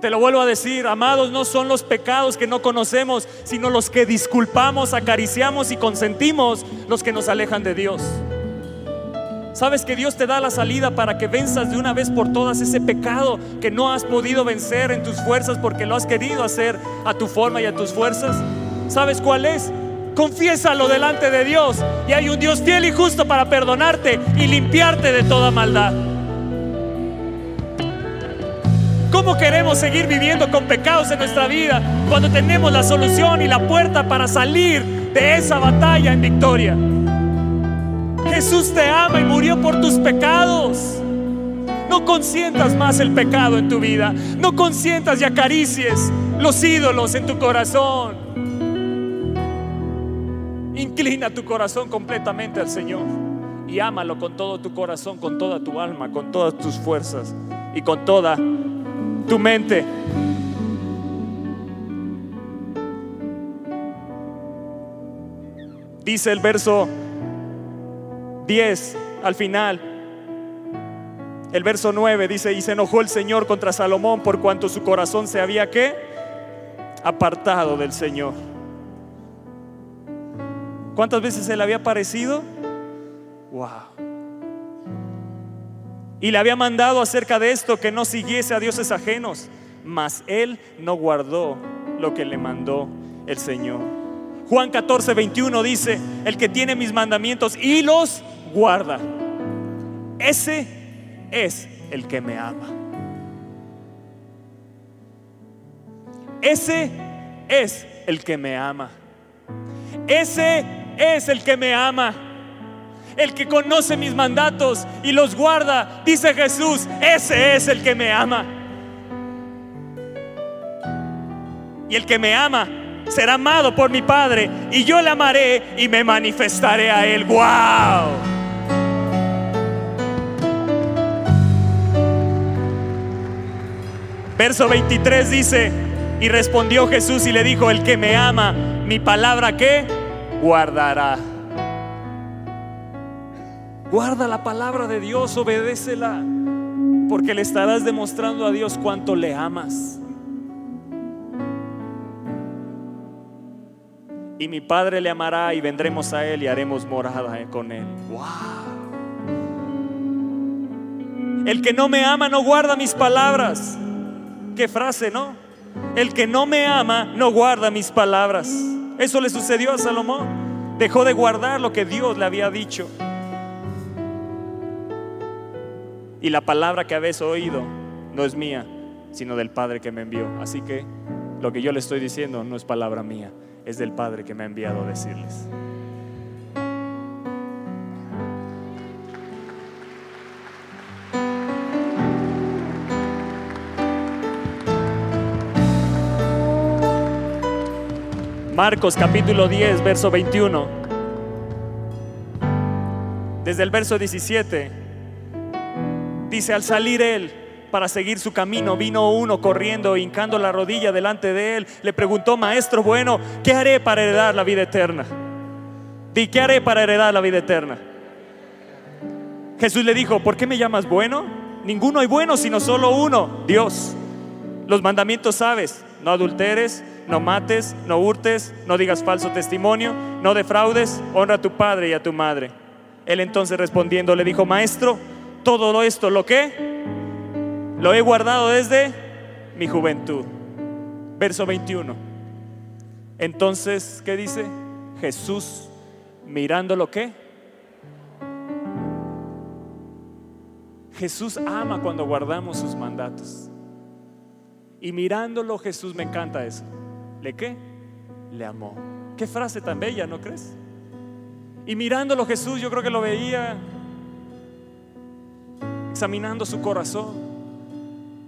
Te lo vuelvo a decir, amados, no son los pecados que no conocemos, sino los que disculpamos, acariciamos y consentimos los que nos alejan de Dios. Sabes que Dios te da la salida para que venzas de una vez por todas ese pecado que no has podido vencer en tus fuerzas porque lo has querido hacer a tu forma y a tus fuerzas. ¿Sabes cuál es? Confiésalo delante de Dios y hay un Dios fiel y justo para perdonarte y limpiarte de toda maldad. ¿Cómo queremos seguir viviendo con pecados en nuestra vida cuando tenemos la solución y la puerta para salir de esa batalla en victoria? Jesús te ama y murió por tus pecados. No consientas más el pecado en tu vida. No consientas y acaricies los ídolos en tu corazón. Inclina tu corazón completamente al Señor y ámalo con todo tu corazón, con toda tu alma, con todas tus fuerzas y con toda tu mente. Dice el verso 10 al final. El verso 9 dice, y se enojó el Señor contra Salomón por cuanto su corazón se había que apartado del Señor. ¿Cuántas veces se le había parecido? Wow. Y le había mandado acerca de esto que no siguiese a dioses ajenos, mas él no guardó lo que le mandó el Señor. Juan 14, 21 dice, el que tiene mis mandamientos y los guarda, ese es el que me ama. Ese es el que me ama. Ese es el que me ama. El que conoce mis mandatos y los guarda, dice Jesús, ese es el que me ama. Y el que me ama será amado por mi Padre y yo le amaré y me manifestaré a él. ¡Wow! Verso 23 dice, y respondió Jesús y le dijo, el que me ama, mi palabra que guardará. Guarda la palabra de Dios, obedécela, porque le estarás demostrando a Dios cuánto le amas. Y mi Padre le amará y vendremos a Él y haremos morada con Él. ¡Wow! El que no me ama no guarda mis palabras. Qué frase, ¿no? El que no me ama no guarda mis palabras. Eso le sucedió a Salomón. Dejó de guardar lo que Dios le había dicho. Y la palabra que habéis oído no es mía, sino del Padre que me envió. Así que lo que yo le estoy diciendo no es palabra mía, es del Padre que me ha enviado a decirles. Marcos capítulo 10, verso 21. Desde el verso 17 dice, al salir él para seguir su camino, vino uno corriendo, hincando la rodilla delante de él, le preguntó, maestro bueno, ¿qué haré para heredar la vida eterna? Di, ¿qué haré para heredar la vida eterna? Jesús le dijo, ¿por qué me llamas bueno? Ninguno hay bueno, sino solo uno, Dios. Los mandamientos sabes, no adulteres, no mates, no hurtes, no digas falso testimonio, no defraudes, honra a tu padre y a tu madre. Él entonces respondiendo le dijo, maestro, todo esto, ¿lo que? Lo he guardado desde mi juventud. Verso 21. Entonces, ¿qué dice? Jesús mirando lo que? Jesús ama cuando guardamos sus mandatos. Y mirándolo Jesús, me encanta eso. ¿Le qué? Le amó. Qué frase tan bella, ¿no crees? Y mirándolo Jesús, yo creo que lo veía examinando su corazón.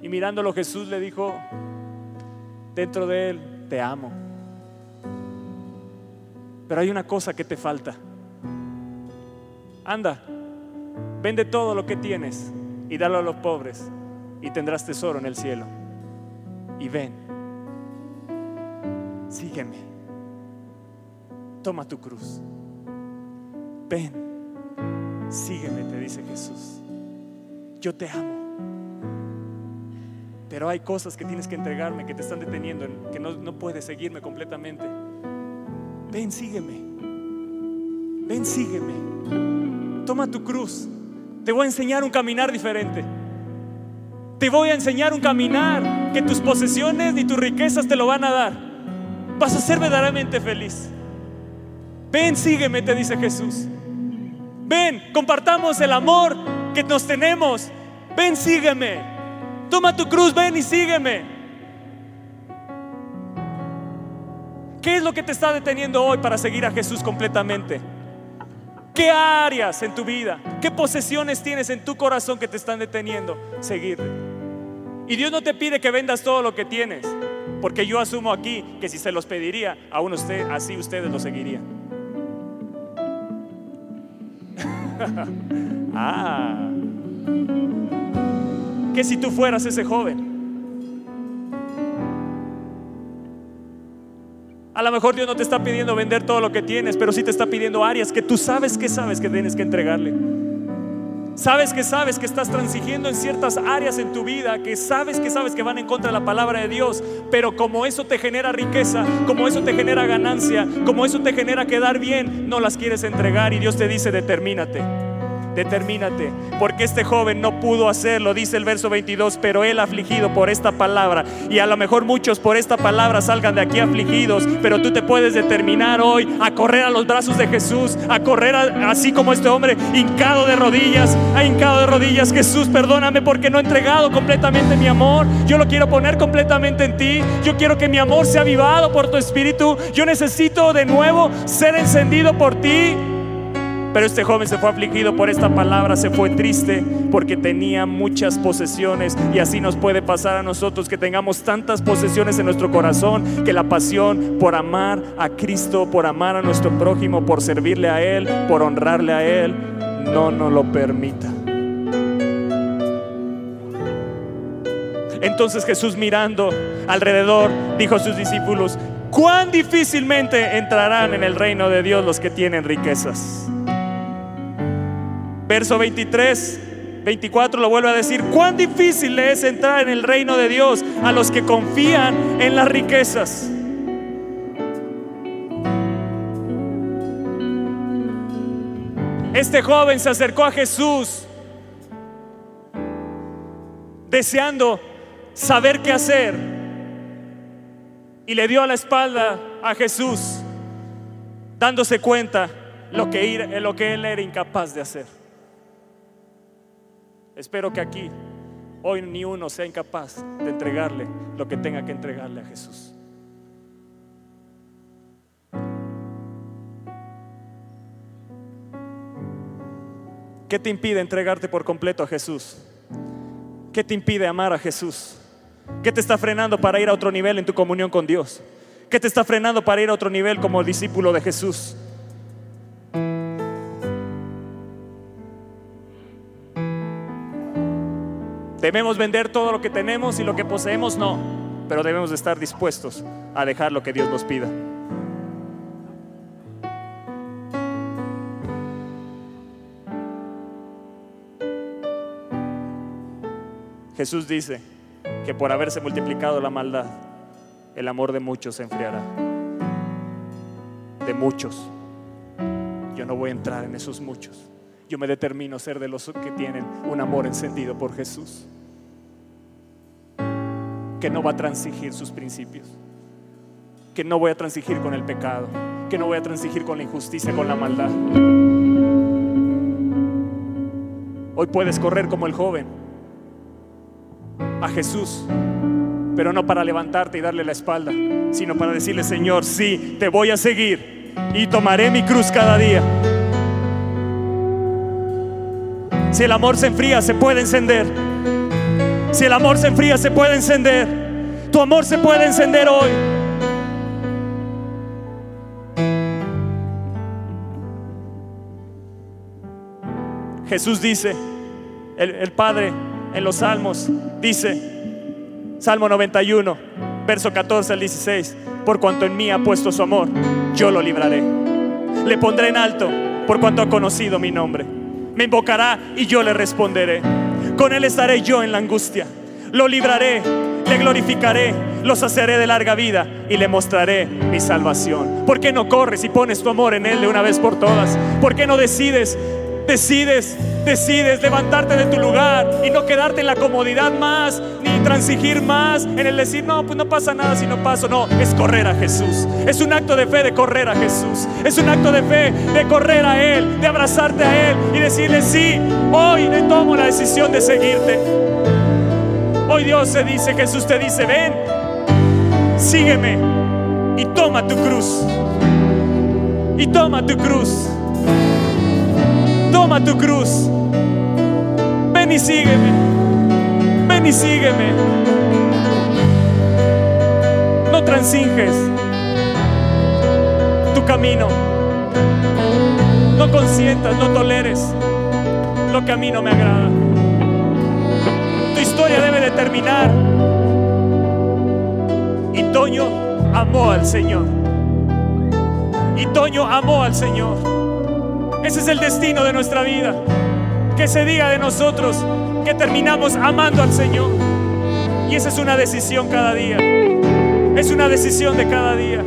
Y mirándolo Jesús le dijo, dentro de él, te amo. Pero hay una cosa que te falta. Anda, vende todo lo que tienes y dalo a los pobres y tendrás tesoro en el cielo. Y ven, sígueme. Toma tu cruz. Ven, sígueme, te dice Jesús. Yo te amo. Pero hay cosas que tienes que entregarme, que te están deteniendo, que no, no puedes seguirme completamente. Ven, sígueme. Ven, sígueme. Toma tu cruz. Te voy a enseñar un caminar diferente. Te voy a enseñar un caminar que tus posesiones ni tus riquezas te lo van a dar. Vas a ser verdaderamente feliz. Ven, sígueme, te dice Jesús. Ven, compartamos el amor que nos tenemos. Ven, sígueme. Toma tu cruz, ven y sígueme. ¿Qué es lo que te está deteniendo hoy para seguir a Jesús completamente? ¿Qué áreas en tu vida, qué posesiones tienes en tu corazón que te están deteniendo seguirle? Y Dios no te pide que vendas todo lo que tienes, porque yo asumo aquí que si se los pediría, aún usted, así ustedes lo seguirían. ah, que si tú fueras ese joven. A lo mejor Dios no te está pidiendo vender todo lo que tienes, pero sí te está pidiendo áreas que tú sabes que sabes que tienes que entregarle. Sabes que sabes que estás transigiendo en ciertas áreas en tu vida, que sabes que sabes que van en contra de la palabra de Dios, pero como eso te genera riqueza, como eso te genera ganancia, como eso te genera quedar bien, no las quieres entregar y Dios te dice, determínate. Determínate, porque este joven no pudo hacerlo, dice el verso 22, pero él afligido por esta palabra, y a lo mejor muchos por esta palabra salgan de aquí afligidos, pero tú te puedes determinar hoy a correr a los brazos de Jesús, a correr así como este hombre, hincado de rodillas, ha hincado de rodillas, Jesús, perdóname porque no he entregado completamente mi amor, yo lo quiero poner completamente en ti, yo quiero que mi amor sea avivado por tu espíritu, yo necesito de nuevo ser encendido por ti. Pero este joven se fue afligido por esta palabra, se fue triste porque tenía muchas posesiones y así nos puede pasar a nosotros que tengamos tantas posesiones en nuestro corazón que la pasión por amar a Cristo, por amar a nuestro prójimo, por servirle a Él, por honrarle a Él, no nos lo permita. Entonces Jesús mirando alrededor dijo a sus discípulos, cuán difícilmente entrarán en el reino de Dios los que tienen riquezas. Verso 23, 24 lo vuelve a decir, cuán difícil es entrar en el reino de Dios a los que confían en las riquezas. Este joven se acercó a Jesús deseando saber qué hacer y le dio a la espalda a Jesús dándose cuenta lo lo que él era incapaz de hacer. Espero que aquí hoy ni uno sea incapaz de entregarle lo que tenga que entregarle a Jesús. ¿Qué te impide entregarte por completo a Jesús? ¿Qué te impide amar a Jesús? ¿Qué te está frenando para ir a otro nivel en tu comunión con Dios? ¿Qué te está frenando para ir a otro nivel como discípulo de Jesús? ¿Debemos vender todo lo que tenemos y lo que poseemos? No, pero debemos de estar dispuestos a dejar lo que Dios nos pida. Jesús dice que por haberse multiplicado la maldad, el amor de muchos se enfriará. De muchos. Yo no voy a entrar en esos muchos. Yo me determino ser de los que tienen un amor encendido por Jesús. Que no va a transigir sus principios. Que no voy a transigir con el pecado. Que no voy a transigir con la injusticia, con la maldad. Hoy puedes correr como el joven a Jesús, pero no para levantarte y darle la espalda, sino para decirle, Señor, sí, te voy a seguir y tomaré mi cruz cada día. Si el amor se enfría, se puede encender. Si el amor se enfría, se puede encender. Tu amor se puede encender hoy. Jesús dice, el, el Padre en los Salmos dice, Salmo 91, verso 14 al 16, por cuanto en mí ha puesto su amor, yo lo libraré. Le pondré en alto por cuanto ha conocido mi nombre. Me invocará y yo le responderé. Con él estaré yo en la angustia. Lo libraré, le glorificaré, lo saciaré de larga vida y le mostraré mi salvación. ¿Por qué no corres y pones tu amor en él de una vez por todas? ¿Por qué no decides decides, decides levantarte de tu lugar y no quedarte en la comodidad más, ni transigir más en el decir, no, pues no pasa nada si no paso. No, es correr a Jesús. Es un acto de fe de correr a Jesús. Es un acto de fe de correr a Él, de abrazarte a Él y decirle, sí, hoy le tomo la decisión de seguirte. Hoy Dios se dice, Jesús te dice, ven, sígueme y toma tu cruz. Y toma tu cruz. Toma tu cruz. Ven y sígueme. Ven y sígueme. No transinges tu camino. No consientas, no toleres lo que a mí no me agrada. Tu historia debe de terminar. Y Toño amó al Señor. Y Toño amó al Señor. Ese es el destino de nuestra vida. Que se diga de nosotros que terminamos amando al Señor. Y esa es una decisión cada día. Es una decisión de cada día.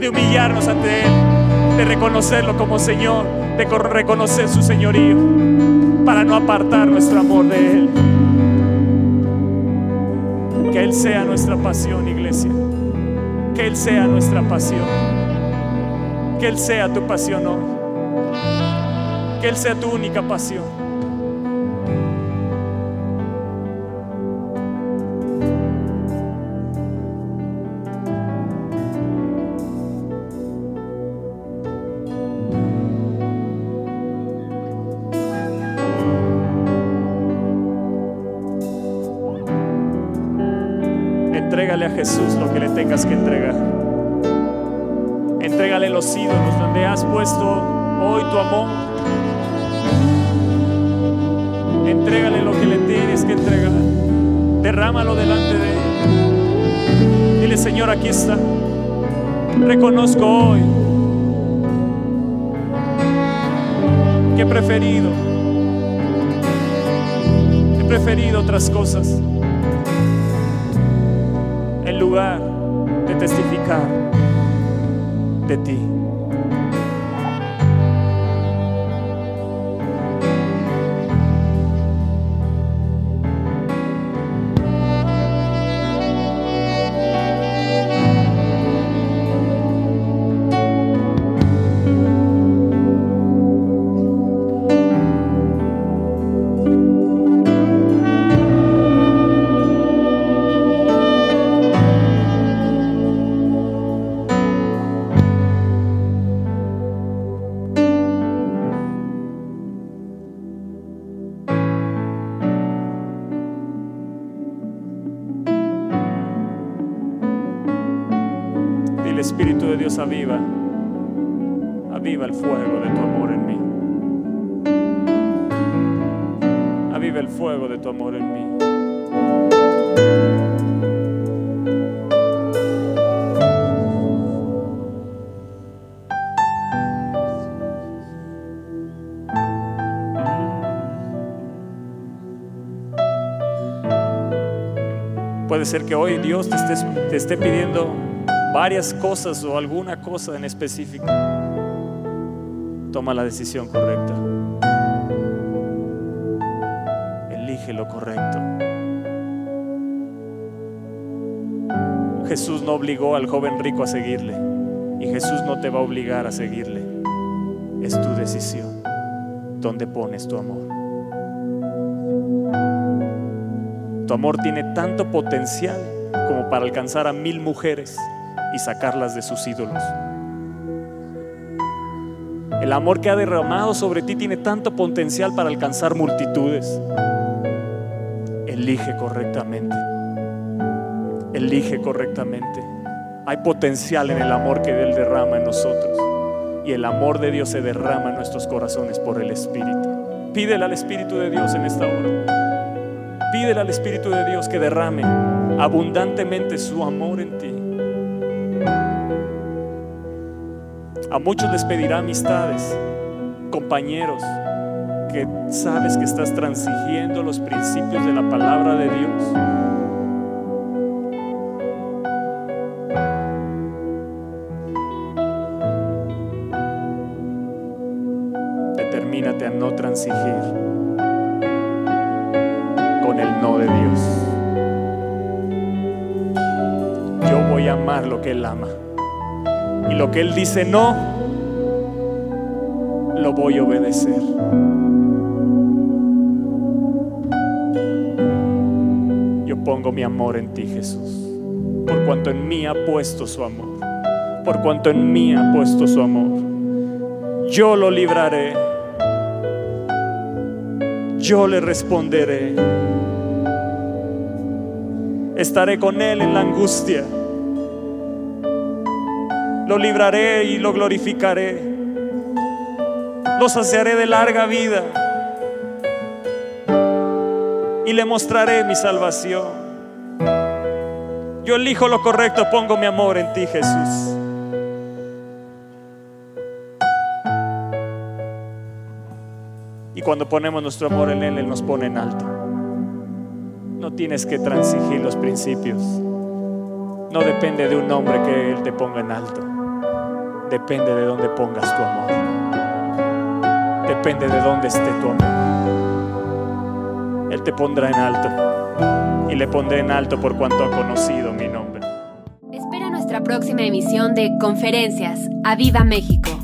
De humillarnos ante Él. De reconocerlo como Señor. De reconocer su señorío. Para no apartar nuestro amor de Él. Que Él sea nuestra pasión, iglesia. Que Él sea nuestra pasión. Que Él sea tu pasión hoy. Que Él sea tu única pasión. Reconozco hoy que he preferido, he preferido otras cosas en lugar de testificar de ti. Puede ser que hoy Dios te, te esté pidiendo varias cosas o alguna cosa en específico. Toma la decisión correcta. Elige lo correcto. Jesús no obligó al joven rico a seguirle y Jesús no te va a obligar a seguirle. Es tu decisión. ¿Dónde pones tu amor? Tu amor tiene tanto potencial como para alcanzar a mil mujeres y sacarlas de sus ídolos. El amor que ha derramado sobre ti tiene tanto potencial para alcanzar multitudes. Elige correctamente. Elige correctamente. Hay potencial en el amor que Él derrama en nosotros. Y el amor de Dios se derrama en nuestros corazones por el Espíritu. Pídele al Espíritu de Dios en esta hora. Pídele al Espíritu de Dios que derrame abundantemente su amor en ti. A muchos les pedirá amistades, compañeros, que sabes que estás transigiendo los principios de la palabra de Dios. Determínate a no transigir lo que Él dice no, lo voy a obedecer. Yo pongo mi amor en ti, Jesús. Por cuanto en mí ha puesto su amor. Por cuanto en mí ha puesto su amor. Yo lo libraré. Yo le responderé. Estaré con Él en la angustia. Lo libraré y lo glorificaré. Lo saciaré de larga vida. Y le mostraré mi salvación. Yo elijo lo correcto, pongo mi amor en ti, Jesús. Y cuando ponemos nuestro amor en Él, Él nos pone en alto. No tienes que transigir los principios. No depende de un hombre que Él te ponga en alto. Depende de dónde pongas tu amor. Depende de dónde esté tu amor. Él te pondrá en alto. Y le pondré en alto por cuanto ha conocido mi nombre. Espera nuestra próxima emisión de Conferencias. ¡A Viva México!